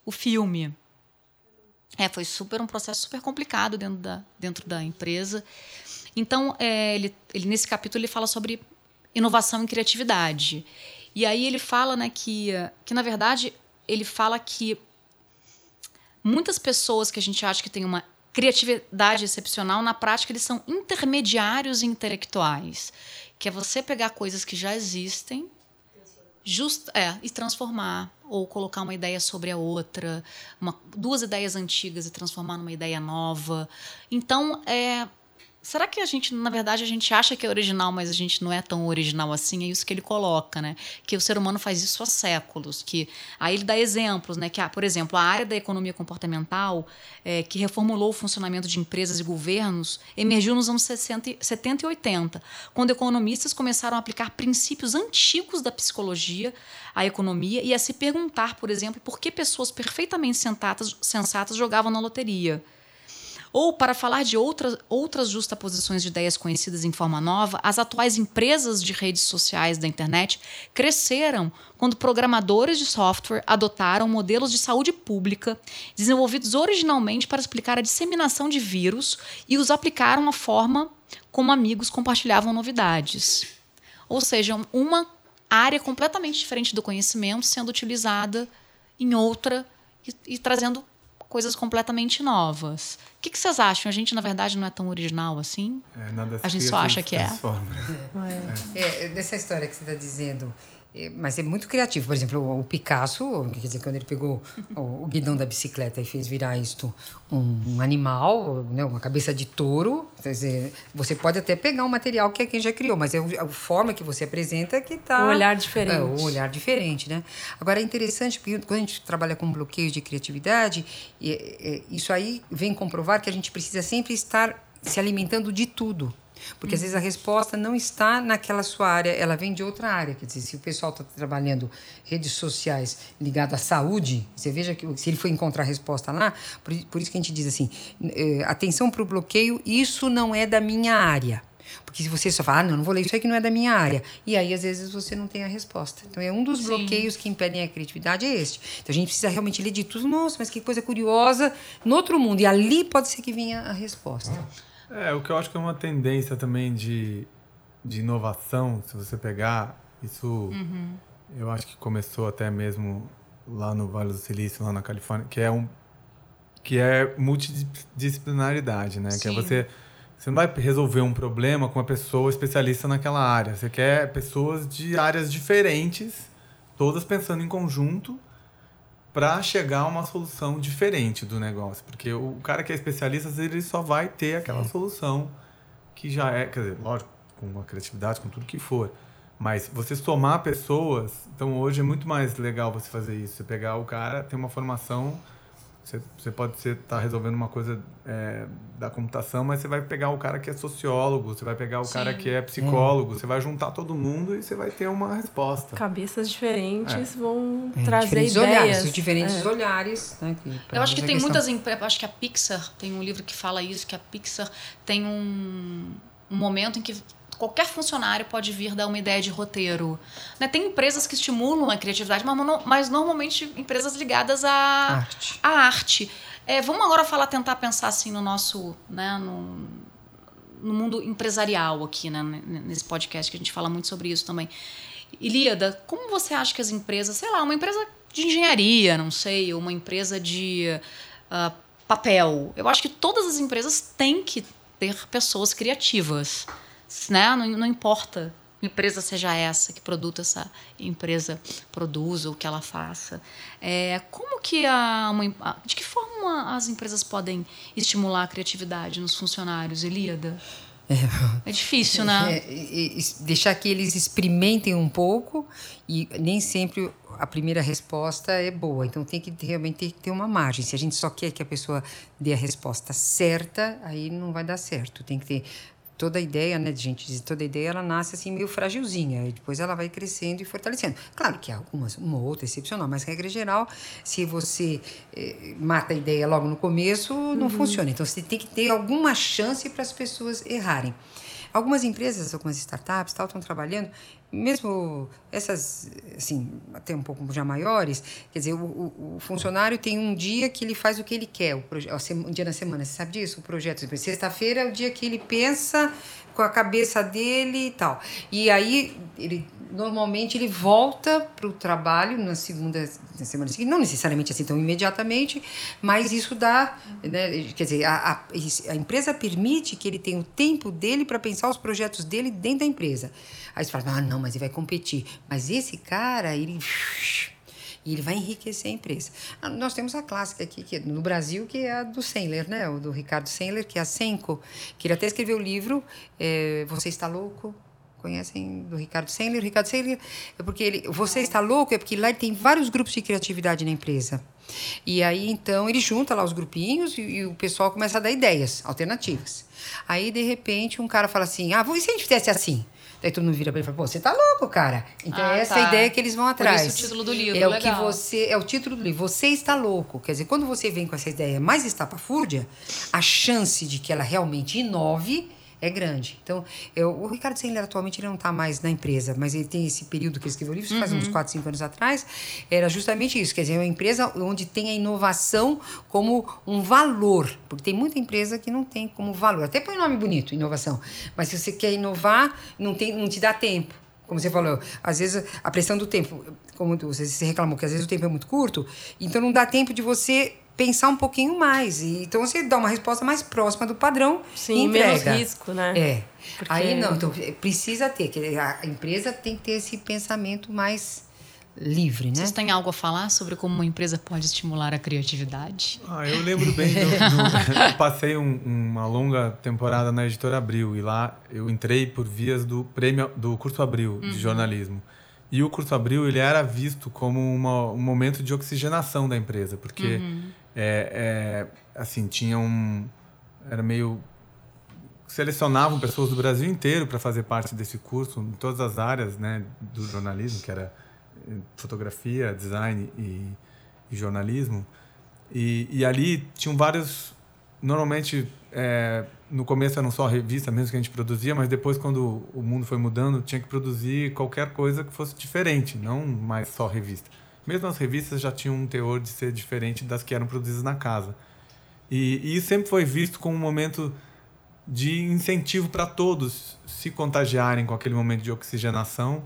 o filme. É, foi super um processo super complicado dentro da, dentro da empresa. Então, é, ele, ele, nesse capítulo, ele fala sobre inovação e criatividade. E aí ele fala né, que, que, na verdade, ele fala que muitas pessoas que a gente acha que têm uma criatividade excepcional, na prática, eles são intermediários intelectuais. Que é você pegar coisas que já existem Just, é, e transformar ou colocar uma ideia sobre a outra, uma, duas ideias antigas e transformar numa ideia nova. Então, é, Será que a gente, na verdade, a gente acha que é original, mas a gente não é tão original assim? É isso que ele coloca, né? Que o ser humano faz isso há séculos. Que aí ele dá exemplos, né? Que, ah, por exemplo, a área da economia comportamental, é, que reformulou o funcionamento de empresas e governos, emergiu nos anos 60, 70 e 80, quando economistas começaram a aplicar princípios antigos da psicologia à economia e a se perguntar, por exemplo, por que pessoas perfeitamente sensatas, sensatas jogavam na loteria ou, para falar de outras, outras justaposições de ideias conhecidas em forma nova, as atuais empresas de redes sociais da internet cresceram quando programadores de software adotaram modelos de saúde pública desenvolvidos originalmente para explicar a disseminação de vírus e os aplicaram à forma como amigos compartilhavam novidades. Ou seja, uma área completamente diferente do conhecimento sendo utilizada em outra e, e trazendo coisas completamente novas. O que, que, vocês acham? A gente, na verdade, não é tão original assim? É, a gente só acha que é. é. é. Dessa história que você está dizendo, é, mas é muito criativo. Por exemplo, o Picasso, quer dizer, quando ele pegou o, guidão da bicicleta e fez virar isto um, um animal, né, uma cabeça de touro, quer dizer, você pode até pegar um material que é quem já criou, mas é a forma que você apresenta que está... O olhar diferente. É, o olhar diferente, né? Agora, é interessante, porque quando a gente trabalha com bloqueio de criatividade, isso aí vem comprovar que a gente precisa sempre estar se alimentando de tudo. Porque às vezes a resposta não está naquela sua área, ela vem de outra área. Quer dizer, se o pessoal está trabalhando redes sociais ligado à saúde, você veja que se ele for encontrar a resposta lá, por, por isso que a gente diz assim: eh, atenção para o bloqueio, isso não é da minha área. Porque se você só fala, ah, não, não vou ler isso aqui não é da minha área. E aí, às vezes, você não tem a resposta. Então, é um dos Sim. bloqueios que impedem a criatividade é este. Então, a gente precisa realmente ler de tudo. Nossa, mas que coisa curiosa no outro mundo. E ali pode ser que venha a resposta. É, o que eu acho que é uma tendência também de, de inovação, se você pegar, isso uhum. eu acho que começou até mesmo lá no Vale do Silício, lá na Califórnia, que é um que é multidisciplinaridade, né? Sim. Que é você você não vai resolver um problema com uma pessoa especialista naquela área. Você quer pessoas de áreas diferentes, todas pensando em conjunto para chegar a uma solução diferente do negócio. Porque o cara que é especialista, ele só vai ter aquela Sim. solução que já é, quer dizer, lógico, com a criatividade, com tudo que for. Mas você somar pessoas, então hoje é muito mais legal você fazer isso. Você pegar o cara, tem uma formação você, você pode estar tá resolvendo uma coisa é, da computação, mas você vai pegar o cara que é sociólogo, você vai pegar o Sim. cara que é psicólogo, você vai juntar todo mundo e você vai ter uma resposta. Cabeças diferentes é. vão é, trazer diferentes ideias. Olhares, diferentes é. olhares. Né, Eu acho que tem muitas empresas. Acho que a Pixar tem um livro que fala isso, que a Pixar tem um, um momento em que qualquer funcionário pode vir dar uma ideia de roteiro. Né? Tem empresas que estimulam a criatividade, mas, mas normalmente empresas ligadas à arte. À arte. É, vamos agora falar, tentar pensar assim no nosso, né, no, no mundo empresarial aqui, né, nesse podcast que a gente fala muito sobre isso também. Ilíada, como você acha que as empresas, sei lá, uma empresa de engenharia, não sei, ou uma empresa de uh, papel, eu acho que todas as empresas têm que ter pessoas criativas né? Não, não importa empresa seja essa, que produto essa empresa produza ou que ela faça. É, como que a, uma, de que forma as empresas podem estimular a criatividade nos funcionários, Elíada? É, é difícil, né? É, deixar que eles experimentem um pouco e nem sempre a primeira resposta é boa. Então tem que realmente ter, ter uma margem. Se a gente só quer que a pessoa dê a resposta certa, aí não vai dar certo. Tem que ter toda ideia, né, de gente toda ideia ela nasce assim meio frágilzinha, e depois ela vai crescendo e fortalecendo. Claro que há algumas, uma ou outra excepcional, mas regra geral, se você eh, mata a ideia logo no começo, não uhum. funciona. Então você tem que ter alguma chance para as pessoas errarem. Algumas empresas, algumas startups tal, estão trabalhando, mesmo essas, assim, até um pouco já maiores, quer dizer, o, o, o funcionário tem um dia que ele faz o que ele quer, o um dia na semana, você sabe disso? O projeto, sexta-feira é o dia que ele pensa com a cabeça dele e tal. E aí ele normalmente ele volta para o trabalho na segunda na semana seguinte, não necessariamente assim tão imediatamente, mas isso dá, né, quer dizer, a, a, a, empresa permite que ele tenha o tempo dele para pensar os projetos dele dentro da empresa. Aí você fala, ah, não, mas ele vai competir. Mas esse cara, ele e ele vai enriquecer a empresa. Ah, nós temos a clássica aqui que, no Brasil, que é a do Sendler, né? O do Ricardo Sendler, que é a Senco, que ele até escreveu o livro é, Você Está Louco? Conhecem do Ricardo Sendler? O Ricardo Sendler é porque ele, Você Está Louco é porque lá ele tem vários grupos de criatividade na empresa. E aí, então, ele junta lá os grupinhos e, e, o pessoal começa a dar ideias alternativas. Aí, de repente, um cara fala assim: Ah, e se a gente fizesse assim? Daí todo mundo vira pra ele e fala, pô, você tá louco, cara. Então ah, é essa tá. ideia que eles vão atrás. Por isso o título do livro, É legal. o que você. É o título do livro. Você está louco. Quer dizer, quando você vem com essa ideia mais estapafúrdia, a chance de que ela realmente inove é grande. Então, eu, o Ricardo Sendler atualmente ele não está mais na empresa, mas ele tem esse período que ele escreveu o livro, uhum. faz uns 4, 5 anos atrás, era justamente isso, quer dizer, é uma empresa onde tem a inovação como um valor, porque tem muita empresa que não tem como valor, até põe um nome bonito, inovação, mas se você quer inovar, não, tem, não te dá tempo. Como você falou, às vezes a pressão do tempo, como você reclamou que às vezes o tempo é muito curto, então não dá tempo de você pensar um pouquinho mais. E, então você dá uma resposta mais próxima do padrão Sim, e entrega. menos risco, né? É. Porque... Aí não, então precisa ter, que a empresa tem que ter esse pensamento mais livre, né? Vocês têm algo a falar sobre como uma empresa pode estimular a criatividade? Ah, eu lembro bem, do, do, eu passei um, uma longa temporada na Editora Abril e lá eu entrei por vias do prêmio do curso Abril de uhum. jornalismo. E o curso Abril ele era visto como uma, um momento de oxigenação da empresa, porque uhum é, é, assim, tinha um. Era meio. Selecionavam pessoas do Brasil inteiro para fazer parte desse curso, em todas as áreas né, do jornalismo, que era eh, fotografia, design e, e jornalismo. E, e, ali tinham vários. Normalmente, é, no começo eram só revista mesmo que a gente produzia, mas depois, quando o mundo foi mudando, tinha que produzir qualquer coisa que fosse diferente, não mais só revista. Mesmo as revistas já tinham um teor de ser diferente das que eram produzidas na casa. E, e isso sempre foi visto como um momento de incentivo para todos se contagiarem com aquele momento de oxigenação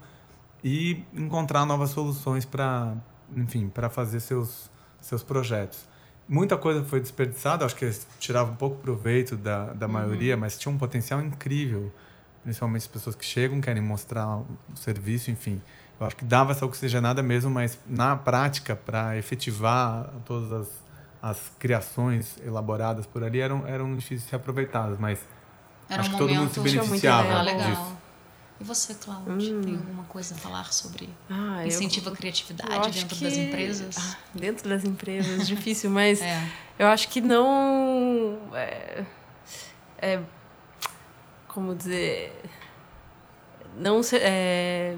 e encontrar novas soluções para, enfim, para fazer seus seus projetos. Muita coisa foi desperdiçada, acho que tirava um pouco proveito da, da uhum. maioria, mas tinha um potencial incrível, principalmente as pessoas que chegam, querem mostrar o serviço, enfim. Eu acho que dava essa oxigenada mesmo, mas na prática, para efetivar todas as, as criações elaboradas por ali, eram, eram difíceis de ser aproveitadas, mas Era acho um que todo mundo se beneficiava legal. disso. E você, Cláudia, hum. tem alguma coisa a falar sobre ah, incentivo à criatividade dentro que... das empresas? Ah, dentro das empresas, [laughs] difícil, mas é. eu acho que não. É, é, como dizer. Não. É,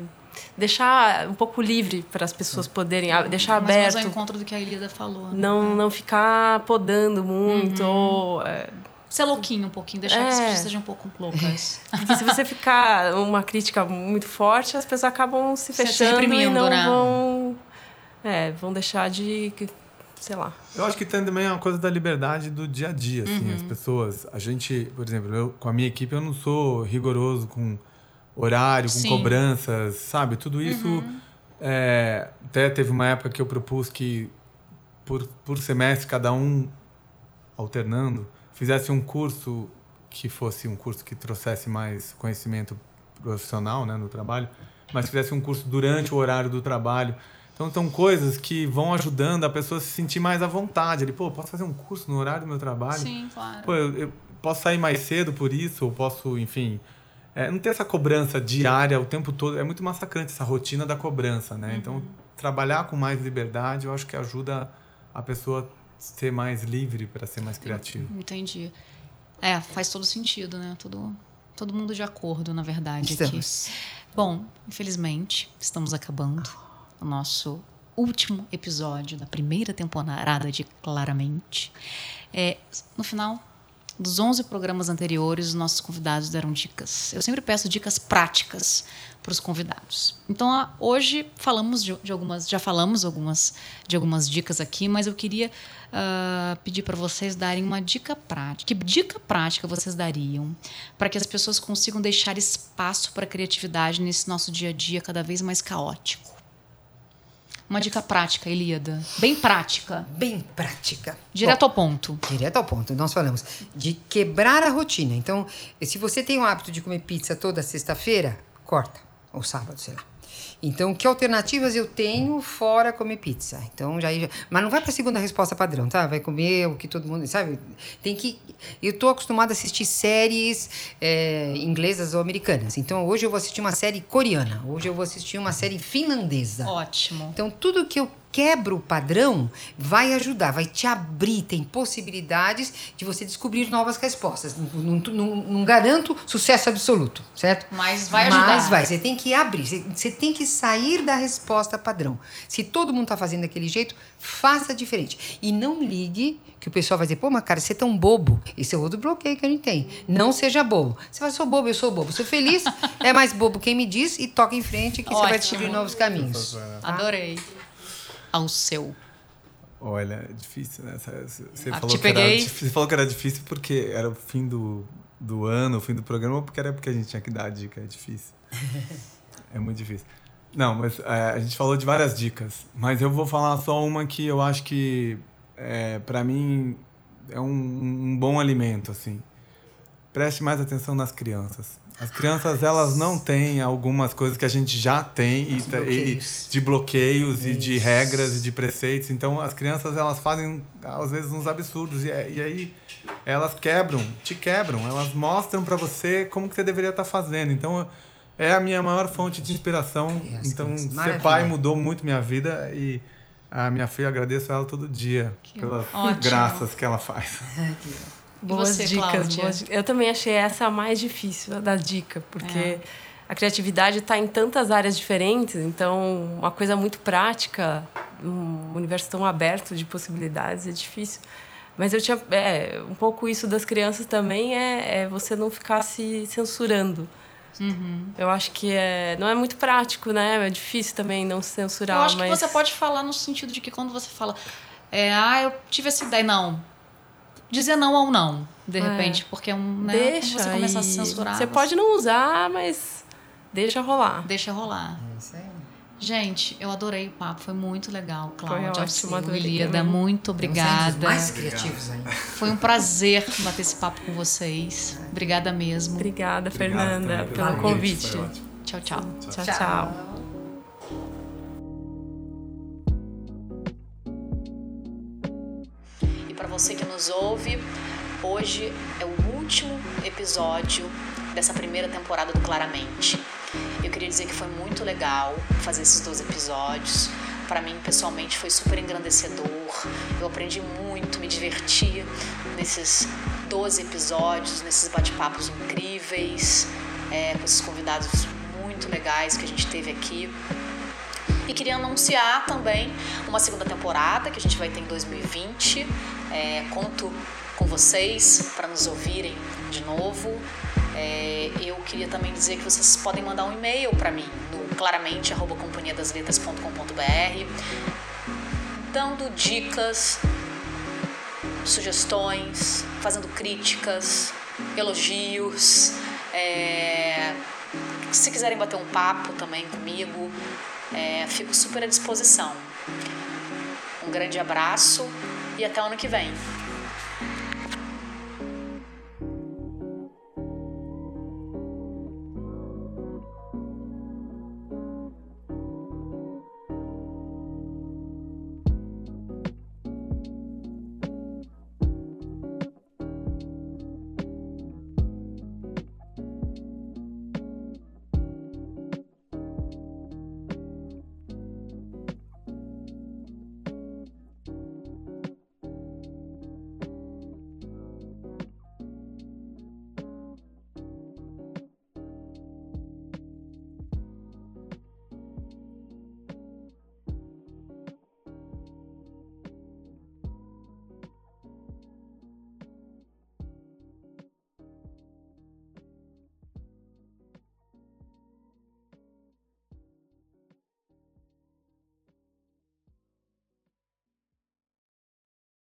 deixar um pouco livre para as pessoas poderem deixar Mas aberto. Mas ao encontro do que a Elida falou. Né? Não, não ficar podando muito. Uhum. Ou, é... Ser louquinho um pouquinho, deixar é. que as pessoas sejam um pouco loucas. [laughs] Porque se você ficar uma crítica muito forte, as pessoas acabam se fechando se e não né? vão. É, vão deixar de sei lá. Eu acho que tem também uma coisa da liberdade do dia a dia, assim, uhum. as pessoas, a gente, por exemplo, eu com a minha equipe eu não sou rigoroso com horário, com Sim. cobranças, sabe? Tudo isso. Uhum. É, até teve uma época que eu propus que, por, por semestre, cada um, alternando, fizesse um curso que fosse um curso que trouxesse mais conhecimento profissional né, no trabalho, mas fizesse um curso durante o horário do trabalho. Então, são coisas que vão ajudando a pessoa a se sentir mais à vontade. Ele, pô, posso fazer um curso no horário do meu trabalho? Sim, claro. Pô, eu, eu posso sair mais cedo por isso, ou posso, enfim, é, não ter essa cobrança diária o tempo todo. É muito massacrante essa rotina da cobrança, né? Então, uhum. Então, trabalhar com mais liberdade, eu acho que ajuda a pessoa a ser mais livre para ser mais criativa. Entendi. É, faz todo sentido, né? Todo, todo mundo de acordo, na verdade. Estamos. Aqui. Bom, infelizmente, estamos acabando o nosso último episódio da primeira temporada de Claramente. É, no final, dos 11 programas anteriores, os nossos convidados deram dicas. Eu sempre peço dicas práticas para os convidados. Então, hoje falamos de, de, algumas, já falamos algumas de algumas dicas aqui, mas eu queria uh, pedir para vocês darem uma dica prática. Que dica prática vocês dariam para que as pessoas consigam deixar espaço para a criatividade nesse nosso dia a dia cada vez mais caótico? Uma dica prática, Elíada. Bem prática. Bem prática. Direto Bom, ao ponto. Direto ao ponto. Nós falamos de quebrar a rotina. Então, se você tem o hábito de comer pizza toda sexta-feira, corta. Ou sábado, sei lá. Então, que alternativas eu tenho fora comer pizza? Então, já, mas não vai para a segunda resposta padrão, tá? Vai comer o que todo mundo sabe. Tem que. Eu estou acostumada a assistir séries é, inglesas ou americanas. Então, hoje eu vou assistir uma série coreana. Hoje eu vou assistir uma série finlandesa. Ótimo. Então, tudo que eu quebra o padrão, vai ajudar, vai te abrir, tem possibilidades de você descobrir novas respostas. Não, não, não garanto sucesso absoluto, certo? Mas vai ajudar. Mas vai, você tem que abrir, você, você tem que sair da resposta padrão. Se todo mundo está fazendo daquele jeito, faça diferente. E não ligue que o pessoal vai dizer, pô, mas cara, você é tão bobo. Esse é outro bloqueio que a gente tem. Não seja bobo. Você vai, sou bobo, eu sou bobo. Sou feliz, [laughs] é mais bobo quem me diz e toca em frente que Ótimo. você vai descobrir novos caminhos. Tá? Adorei ao seu? Olha, é difícil, né? Você, ah, falou que. Era, você falou que era difícil porque era o fim do, do ano, o fim do programa, ou porque era porque a gente tinha que dar a dica, é difícil. [laughs] é muito difícil. Não, mas é, a gente falou de várias dicas, mas eu vou falar só uma que eu acho que, é, para mim, é um, um bom alimento, assim. Preste mais atenção nas crianças. As crianças, elas não têm algumas coisas que a gente já tem e, e de bloqueios Isso. e de regras e de preceitos. Então, as crianças, elas fazem, às vezes, uns absurdos. E, e aí, elas quebram, te quebram. Elas mostram para você como que você deveria estar tá fazendo. Então, é a minha maior fonte de inspiração. Então, ser pai mudou muito minha vida e a minha filha, agradeço a ela todo dia que pelas ótimo. graças que ela faz. Boas você, dicas, boas Eu também achei essa a mais difícil da dica, porque é. a criatividade está em tantas áreas diferentes, então uma coisa muito prática, um universo tão aberto de possibilidades é difícil. Mas eu tinha é, um pouco isso das crianças também é, é você não ficar se censurando. Uhum. Eu acho que é, não é muito prático, né? É difícil também não se censurar. Eu acho mas... que você pode falar no sentido de que quando você fala, é, ah, eu tive essa ideia, não dizer não ou não, de é. repente, é. porque é um, né, deixa você começar a se censurar. Você pode não usar, mas deixa rolar. Deixa rolar. É isso aí. Gente, eu adorei o papo, foi muito legal, Cláudia. Foi ótimo, Elida, muito obrigada. mais criativos ainda. Foi um prazer bater esse papo com vocês. Obrigada mesmo. Obrigada, Fernanda, pelo convite. Tchau, tchau. Tchau, tchau. Tchau. você que nos ouve. Hoje é o último episódio dessa primeira temporada do Claramente. Eu queria dizer que foi muito legal fazer esses dois episódios. Para mim, pessoalmente, foi super engrandecedor. Eu aprendi muito, me diverti nesses 12 episódios, nesses bate-papos incríveis, é, com esses convidados muito legais que a gente teve aqui. E queria anunciar também uma segunda temporada que a gente vai ter em 2020. É, conto com vocês para nos ouvirem de novo. É, eu queria também dizer que vocês podem mandar um e-mail para mim no claramente companhiadasletras.com.br dando dicas, sugestões, fazendo críticas, elogios. É, se quiserem bater um papo também comigo, é, fico super à disposição. Um grande abraço e até o ano que vem.